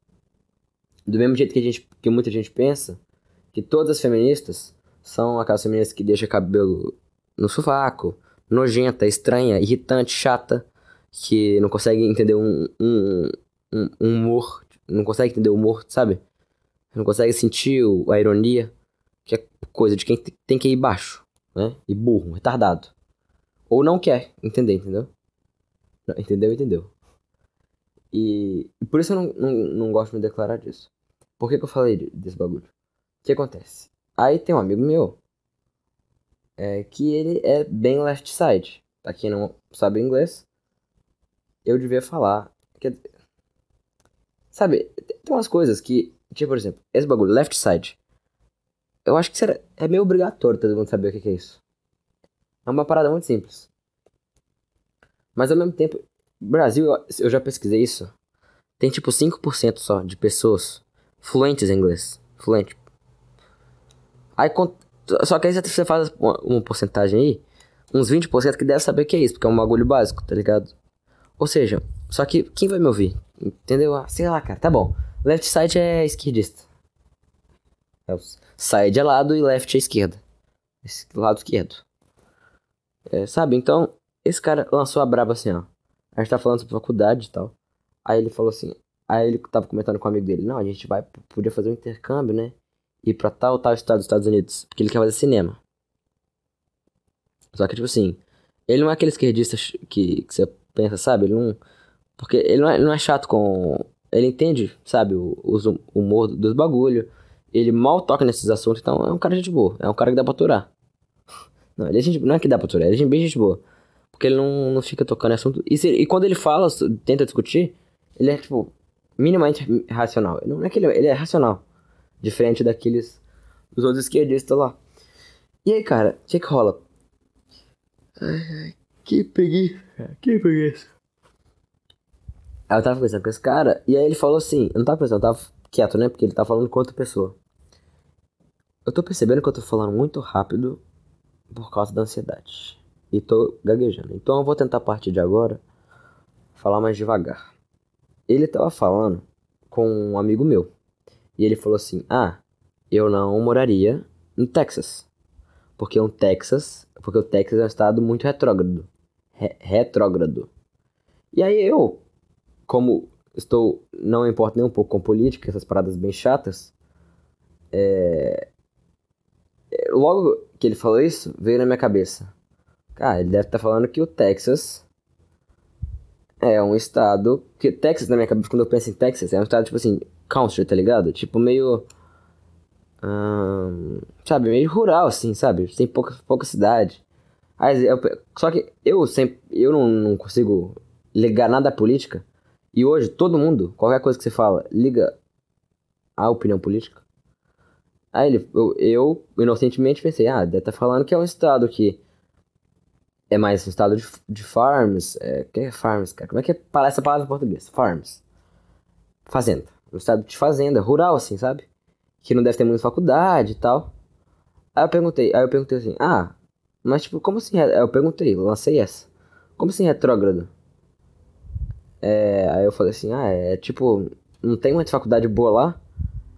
Do mesmo jeito que, a gente, que muita gente pensa, que todas as feministas são aquelas feministas que deixam cabelo no sovaco, nojenta, estranha, irritante, chata, que não consegue entender um, um, um humor, não consegue entender o humor, sabe? Não consegue sentir o, a ironia, que é coisa de quem tem que ir baixo, né? E burro, retardado. Ou não quer entender, entendeu? Entendeu? Entendeu. E, e por isso eu não, não, não gosto de me declarar disso. Por que, que eu falei desse bagulho? O que acontece? Aí tem um amigo meu é, que ele é bem left side. Pra quem não sabe inglês, eu devia falar. Sabe, tem umas coisas que, tipo, por exemplo, esse bagulho, left side. Eu acho que será, é meio obrigatório todo mundo saber o que, que é isso. É uma parada muito simples. Mas ao mesmo tempo, Brasil, eu já pesquisei isso. Tem tipo 5% só de pessoas fluentes em inglês. Fluente. Aí, só que aí você faz uma, uma porcentagem aí, uns 20% que deve saber o que é isso, porque é um bagulho básico, tá ligado? Ou seja, só que quem vai me ouvir? Entendeu? Ah, sei lá, cara, tá bom. Left side é esquerdista. É side é lado e left é esquerda. Esse lado esquerdo. É, sabe? Então, esse cara lançou a braba assim, ó. A gente tá falando sobre faculdade e tal. Aí ele falou assim. Aí ele tava comentando com um amigo dele: Não, a gente vai, podia fazer um intercâmbio, né? Ir pra tal, tal estado dos Estados Unidos. Porque ele quer fazer cinema. Só que, tipo assim, ele não é aquele esquerdista que, que você pensa, sabe? Ele não. Porque ele não é, não é chato com. Ele entende, sabe, o, o humor dos bagulho. Ele mal toca nesses assuntos, então é um cara gente boa. É um cara que dá pra aturar. Não, ele é gente, não é que dá pra aturar, ele é bem gente boa. Porque ele não, não fica tocando assunto. E, se, e quando ele fala, tenta discutir, ele é, tipo, minimamente racional. Não é que ele, ele é racional. Diferente daqueles. dos outros esquerdistas lá. E aí, cara, o que que rola? Ai, ai, que preguiça. Que preguiça. Aí eu tava conversando com esse cara, e aí ele falou assim: eu não tava pensando, eu tava quieto, né? Porque ele tava falando com outra pessoa. Eu tô percebendo que eu tô falando muito rápido por causa da ansiedade e tô gaguejando. Então eu vou tentar a partir de agora falar mais devagar. Ele tava falando com um amigo meu e ele falou assim: "Ah, eu não moraria no Texas, porque um Texas, porque o Texas é um estado muito retrógrado, Re retrógrado. E aí eu, como estou não importo nem um pouco com política, essas paradas bem chatas, é, é logo que ele falou isso, veio na minha cabeça. Cara, ele deve estar tá falando que o Texas é um estado. Que Texas, na minha cabeça, quando eu penso em Texas, é um estado tipo assim, country, tá ligado? Tipo meio. Hum, sabe, meio rural, assim, sabe? Tem pouca, pouca cidade. Só que eu sempre. Eu não, não consigo ligar nada à política. E hoje, todo mundo, qualquer coisa que você fala, liga à opinião política. Aí ele, eu, eu inocentemente pensei, ah, deve estar tá falando que é um estado que é mais um estado de, de farms. É, que é farms, cara? Como é que é essa palavra em português? Farms. Fazenda. Um estado de fazenda, rural, assim, sabe? Que não deve ter muita faculdade e tal. Aí eu perguntei, aí eu perguntei assim, ah, mas tipo, como assim? Eu perguntei, lancei essa. Como assim retrógrado? É, aí eu falei assim, ah, é tipo, não tem muita faculdade boa lá?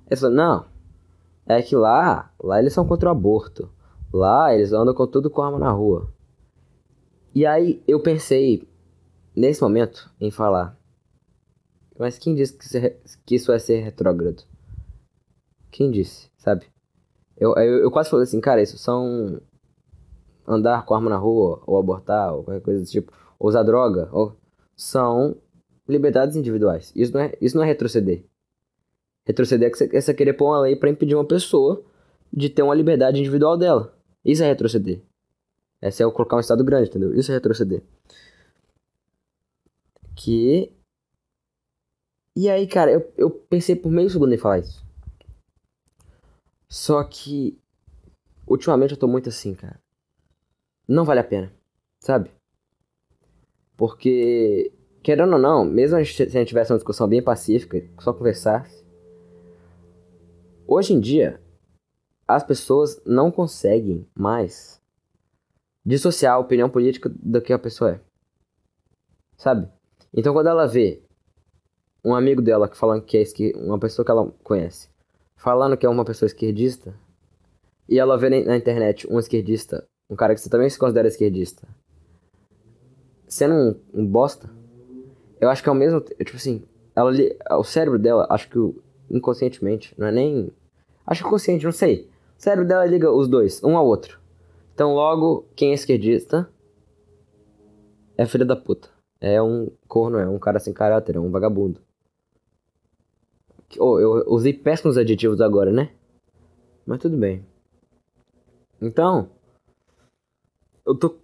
Ele falou, não, é que lá, lá eles são contra o aborto. Lá eles andam com tudo com arma na rua. E aí eu pensei, nesse momento, em falar. Mas quem disse que isso é ser retrógrado? Quem disse, sabe? Eu, eu, eu quase falei assim, cara, isso são andar com arma na rua, ou abortar, ou qualquer coisa desse tipo, ou usar droga, ou são liberdades individuais. Isso não é, isso não é retroceder. Retroceder é, que você, é você querer pôr uma lei para impedir uma pessoa de ter uma liberdade individual dela. Isso é retroceder. Essa é o colocar um estado grande, entendeu? Isso é retroceder. Que. E aí, cara, eu, eu pensei por meio segundo em falar isso. Só que. Ultimamente eu tô muito assim, cara. Não vale a pena, sabe? Porque. Querendo ou não, mesmo se a gente tivesse uma discussão bem pacífica, só conversasse. hoje em dia, as pessoas não conseguem mais dissociar a opinião política do que a pessoa é. Sabe? Então quando ela vê um amigo dela falando que é uma pessoa que ela conhece, falando que é uma pessoa esquerdista, e ela vê na internet um esquerdista, um cara que você também se considera esquerdista, sendo um, um bosta, eu acho que é o mesmo, tipo assim, ela o cérebro dela, acho que inconscientemente, não é nem acho que consciente, não sei. O cérebro dela liga os dois, um ao outro. Então logo, quem é esquerdista é filho da puta. É um corno, é um cara sem caráter, é um vagabundo. Oh, eu usei péssimos adjetivos agora, né? Mas tudo bem. Então, eu tô,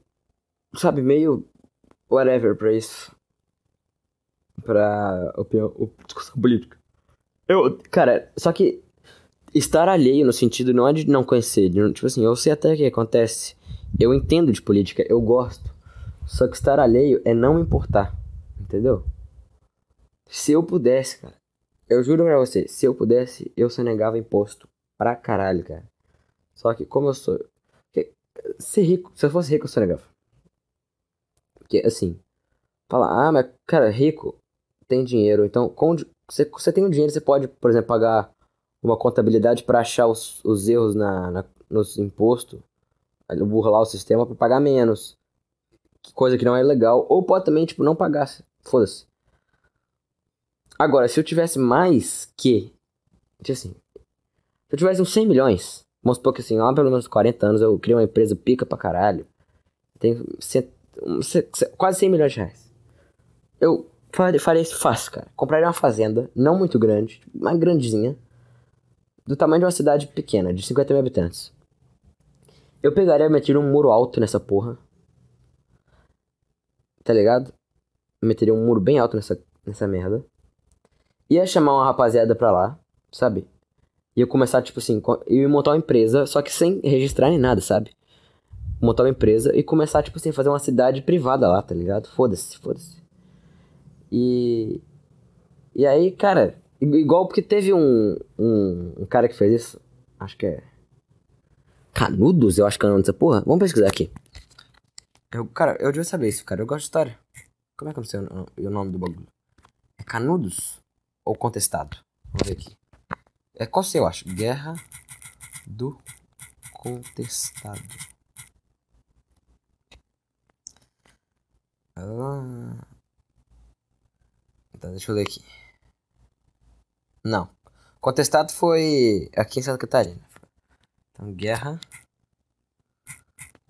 sabe, meio whatever pra isso. Pra opinião, discussão política. Eu, cara, só que estar alheio no sentido não é de não conhecer, de, tipo assim, eu sei até o que acontece. Eu entendo de política, eu gosto. Só que estar alheio é não importar, entendeu? Se eu pudesse, cara, eu juro pra você, se eu pudesse, eu sonegava imposto pra caralho, cara. Só que como eu sou. Ser rico, se eu fosse rico, eu sonegava. Porque assim, falar, ah, mas cara, rico tem dinheiro, então com, você, você tem um dinheiro, você pode, por exemplo, pagar uma contabilidade para achar os, os erros na, na, nos impostos, burlar o sistema para pagar menos, coisa que não é legal, ou pode também, tipo, não pagar, foda-se. Agora, se eu tivesse mais que, tipo assim, se eu tivesse uns 100 milhões, vamos supor que assim, lá pelo menos 40 anos eu criei uma empresa pica pra caralho, cento, quase 100 milhões de reais. Eu faria isso fácil, cara. Compraria uma fazenda, não muito grande, uma grandezinha, do tamanho de uma cidade pequena, de 50 mil habitantes. Eu pegaria meteria um muro alto nessa porra. Tá ligado? Meteria um muro bem alto nessa, nessa merda. Ia chamar uma rapaziada pra lá, sabe? Ia começar, tipo assim, ia montar uma empresa, só que sem registrar nem nada, sabe? Montar uma empresa e começar, tipo assim, fazer uma cidade privada lá, tá ligado? Foda-se, foda-se. E. E aí, cara, Igual porque teve um, um, um, cara que fez isso. Acho que é. Canudos? Eu acho que é o nome dessa porra. Vamos pesquisar aqui. Eu, cara, eu devia saber isso, cara. Eu gosto de história. Como é que eu não sei o, nome do bagulho? É Canudos? Ou Contestado? Vamos ver aqui. É qual sei, eu acho? Guerra do Contestado. Ah. Então, deixa eu ler aqui. Não. Contestado foi aqui em Santa Catarina. Então, Guerra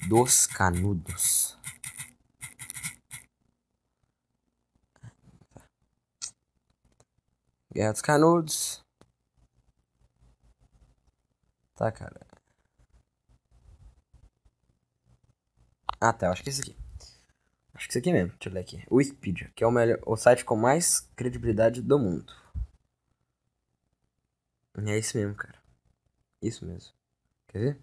dos Canudos. Guerra dos Canudos. Tá, cara. Ah, tá. Acho que é esse aqui. Acho que esse aqui mesmo. Deixa eu ler aqui. Wikipedia, que é o, melhor, o site com mais credibilidade do mundo. É isso mesmo, cara. Isso mesmo. Quer ver?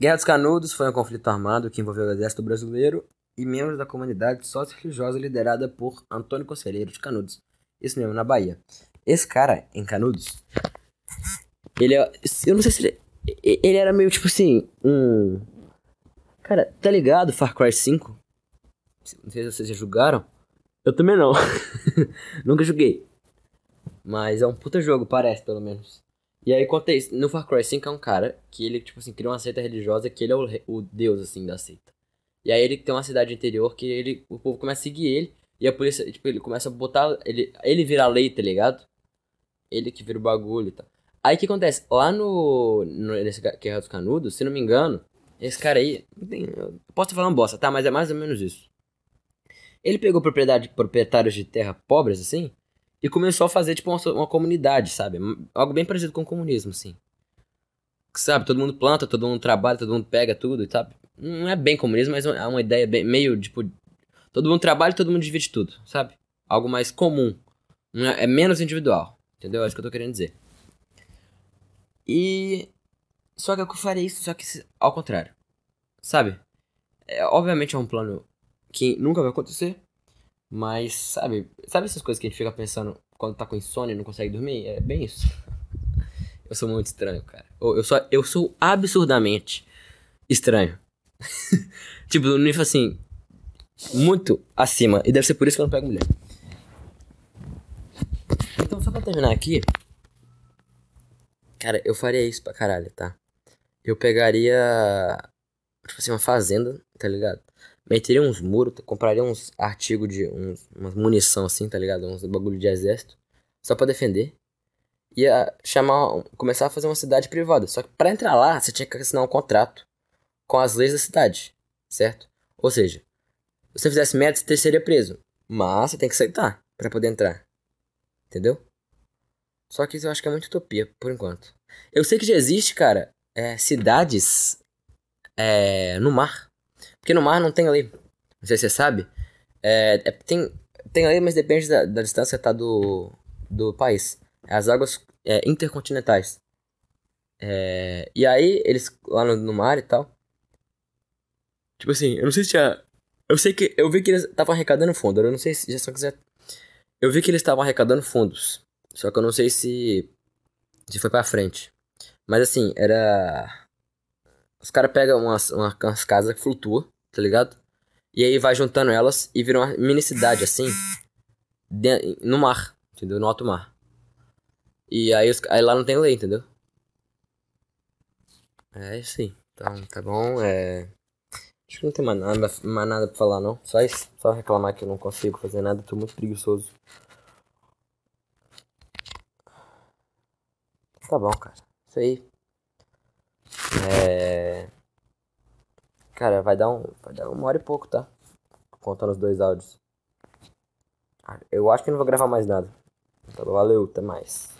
Guerra dos Canudos foi um conflito armado que envolveu o exército brasileiro e membros da comunidade sócio-religiosa liderada por Antônio Conselheiro de Canudos. Isso mesmo, na Bahia. Esse cara, em Canudos, ele é. Eu não sei se ele. Ele era meio tipo assim. Um. Cara, tá ligado Far Cry 5? Não sei se vocês já jogaram. Eu também não. Nunca joguei. Mas é um puta jogo, parece, pelo menos. E aí conta isso. No Far Cry 5 é um cara que ele, tipo assim, criou uma seita religiosa que ele é o, o deus, assim, da seita. E aí ele tem uma cidade interior que ele, o povo começa a seguir ele. E a polícia, tipo, ele começa a botar. Ele, ele vira a lei, tá ligado? Ele que vira o bagulho e tal. Aí o que acontece? Lá no. no nesse Guerra dos Canudos, se não me engano, esse cara aí. Eu posso estar falando bosta, tá? Mas é mais ou menos isso. Ele pegou propriedade, proprietários de terra pobres, assim, e começou a fazer, tipo, uma, uma comunidade, sabe? Algo bem parecido com o comunismo, assim. Sabe, todo mundo planta, todo mundo trabalha, todo mundo pega tudo, sabe? Não é bem comunismo, mas é uma ideia bem, meio, tipo... Todo mundo trabalha e todo mundo divide tudo, sabe? Algo mais comum. É, é menos individual, entendeu? É isso que eu tô querendo dizer. E... Só que eu faria isso, só que ao contrário. Sabe? É, obviamente é um plano que nunca vai acontecer, mas, sabe, sabe essas coisas que a gente fica pensando quando tá com insônia e não consegue dormir? É bem isso. Eu sou muito estranho, cara. Eu sou, eu sou absurdamente estranho. tipo, no nível assim, muito acima. E deve ser por isso que eu não pego mulher. Então, só pra terminar aqui. Cara, eu faria isso pra caralho, tá? Eu pegaria. Tipo assim, uma fazenda, tá ligado? Meteria uns muros, compraria uns artigos de. Uns, umas munição assim, tá ligado? Uns bagulho de exército. Só pra defender ia chamar, começar a fazer uma cidade privada. Só que para entrar lá, você tinha que assinar um contrato com as leis da cidade, certo? Ou seja, se você fizesse merda, você seria preso. Mas você tem que aceitar para poder entrar. Entendeu? Só que isso eu acho que é muito utopia, por enquanto. Eu sei que já existe, cara, é, cidades é, no mar. Porque no mar não tem lei. Não sei se você sabe. É, é tem, tem lei, mas depende da, da distância tá, do, do país as águas é, intercontinentais. É, e aí, eles lá no, no, mar e tal. Tipo assim, eu não sei se tinha. Eu sei que. Eu vi que eles estavam arrecadando fundos. Eu não sei se. Só quiser. Eu vi que eles estavam arrecadando fundos. Só que eu não sei se. Se foi pra frente. Mas assim, era. Os caras pegam umas, umas casas que flutuam, tá ligado? E aí vai juntando elas e vira uma mini cidade assim. No mar, entendeu? No alto mar. E aí, os, aí lá não tem lei, entendeu? É isso aí. Então, tá bom. É... Acho que não tem mais nada, mais nada pra falar, não. Só isso. Só reclamar que eu não consigo fazer nada. Tô muito preguiçoso. Tá bom, cara. Isso aí. É... Cara, vai dar um. Vai dar uma hora e pouco, tá? Contando os dois áudios. Eu acho que não vou gravar mais nada. Então, valeu, até mais.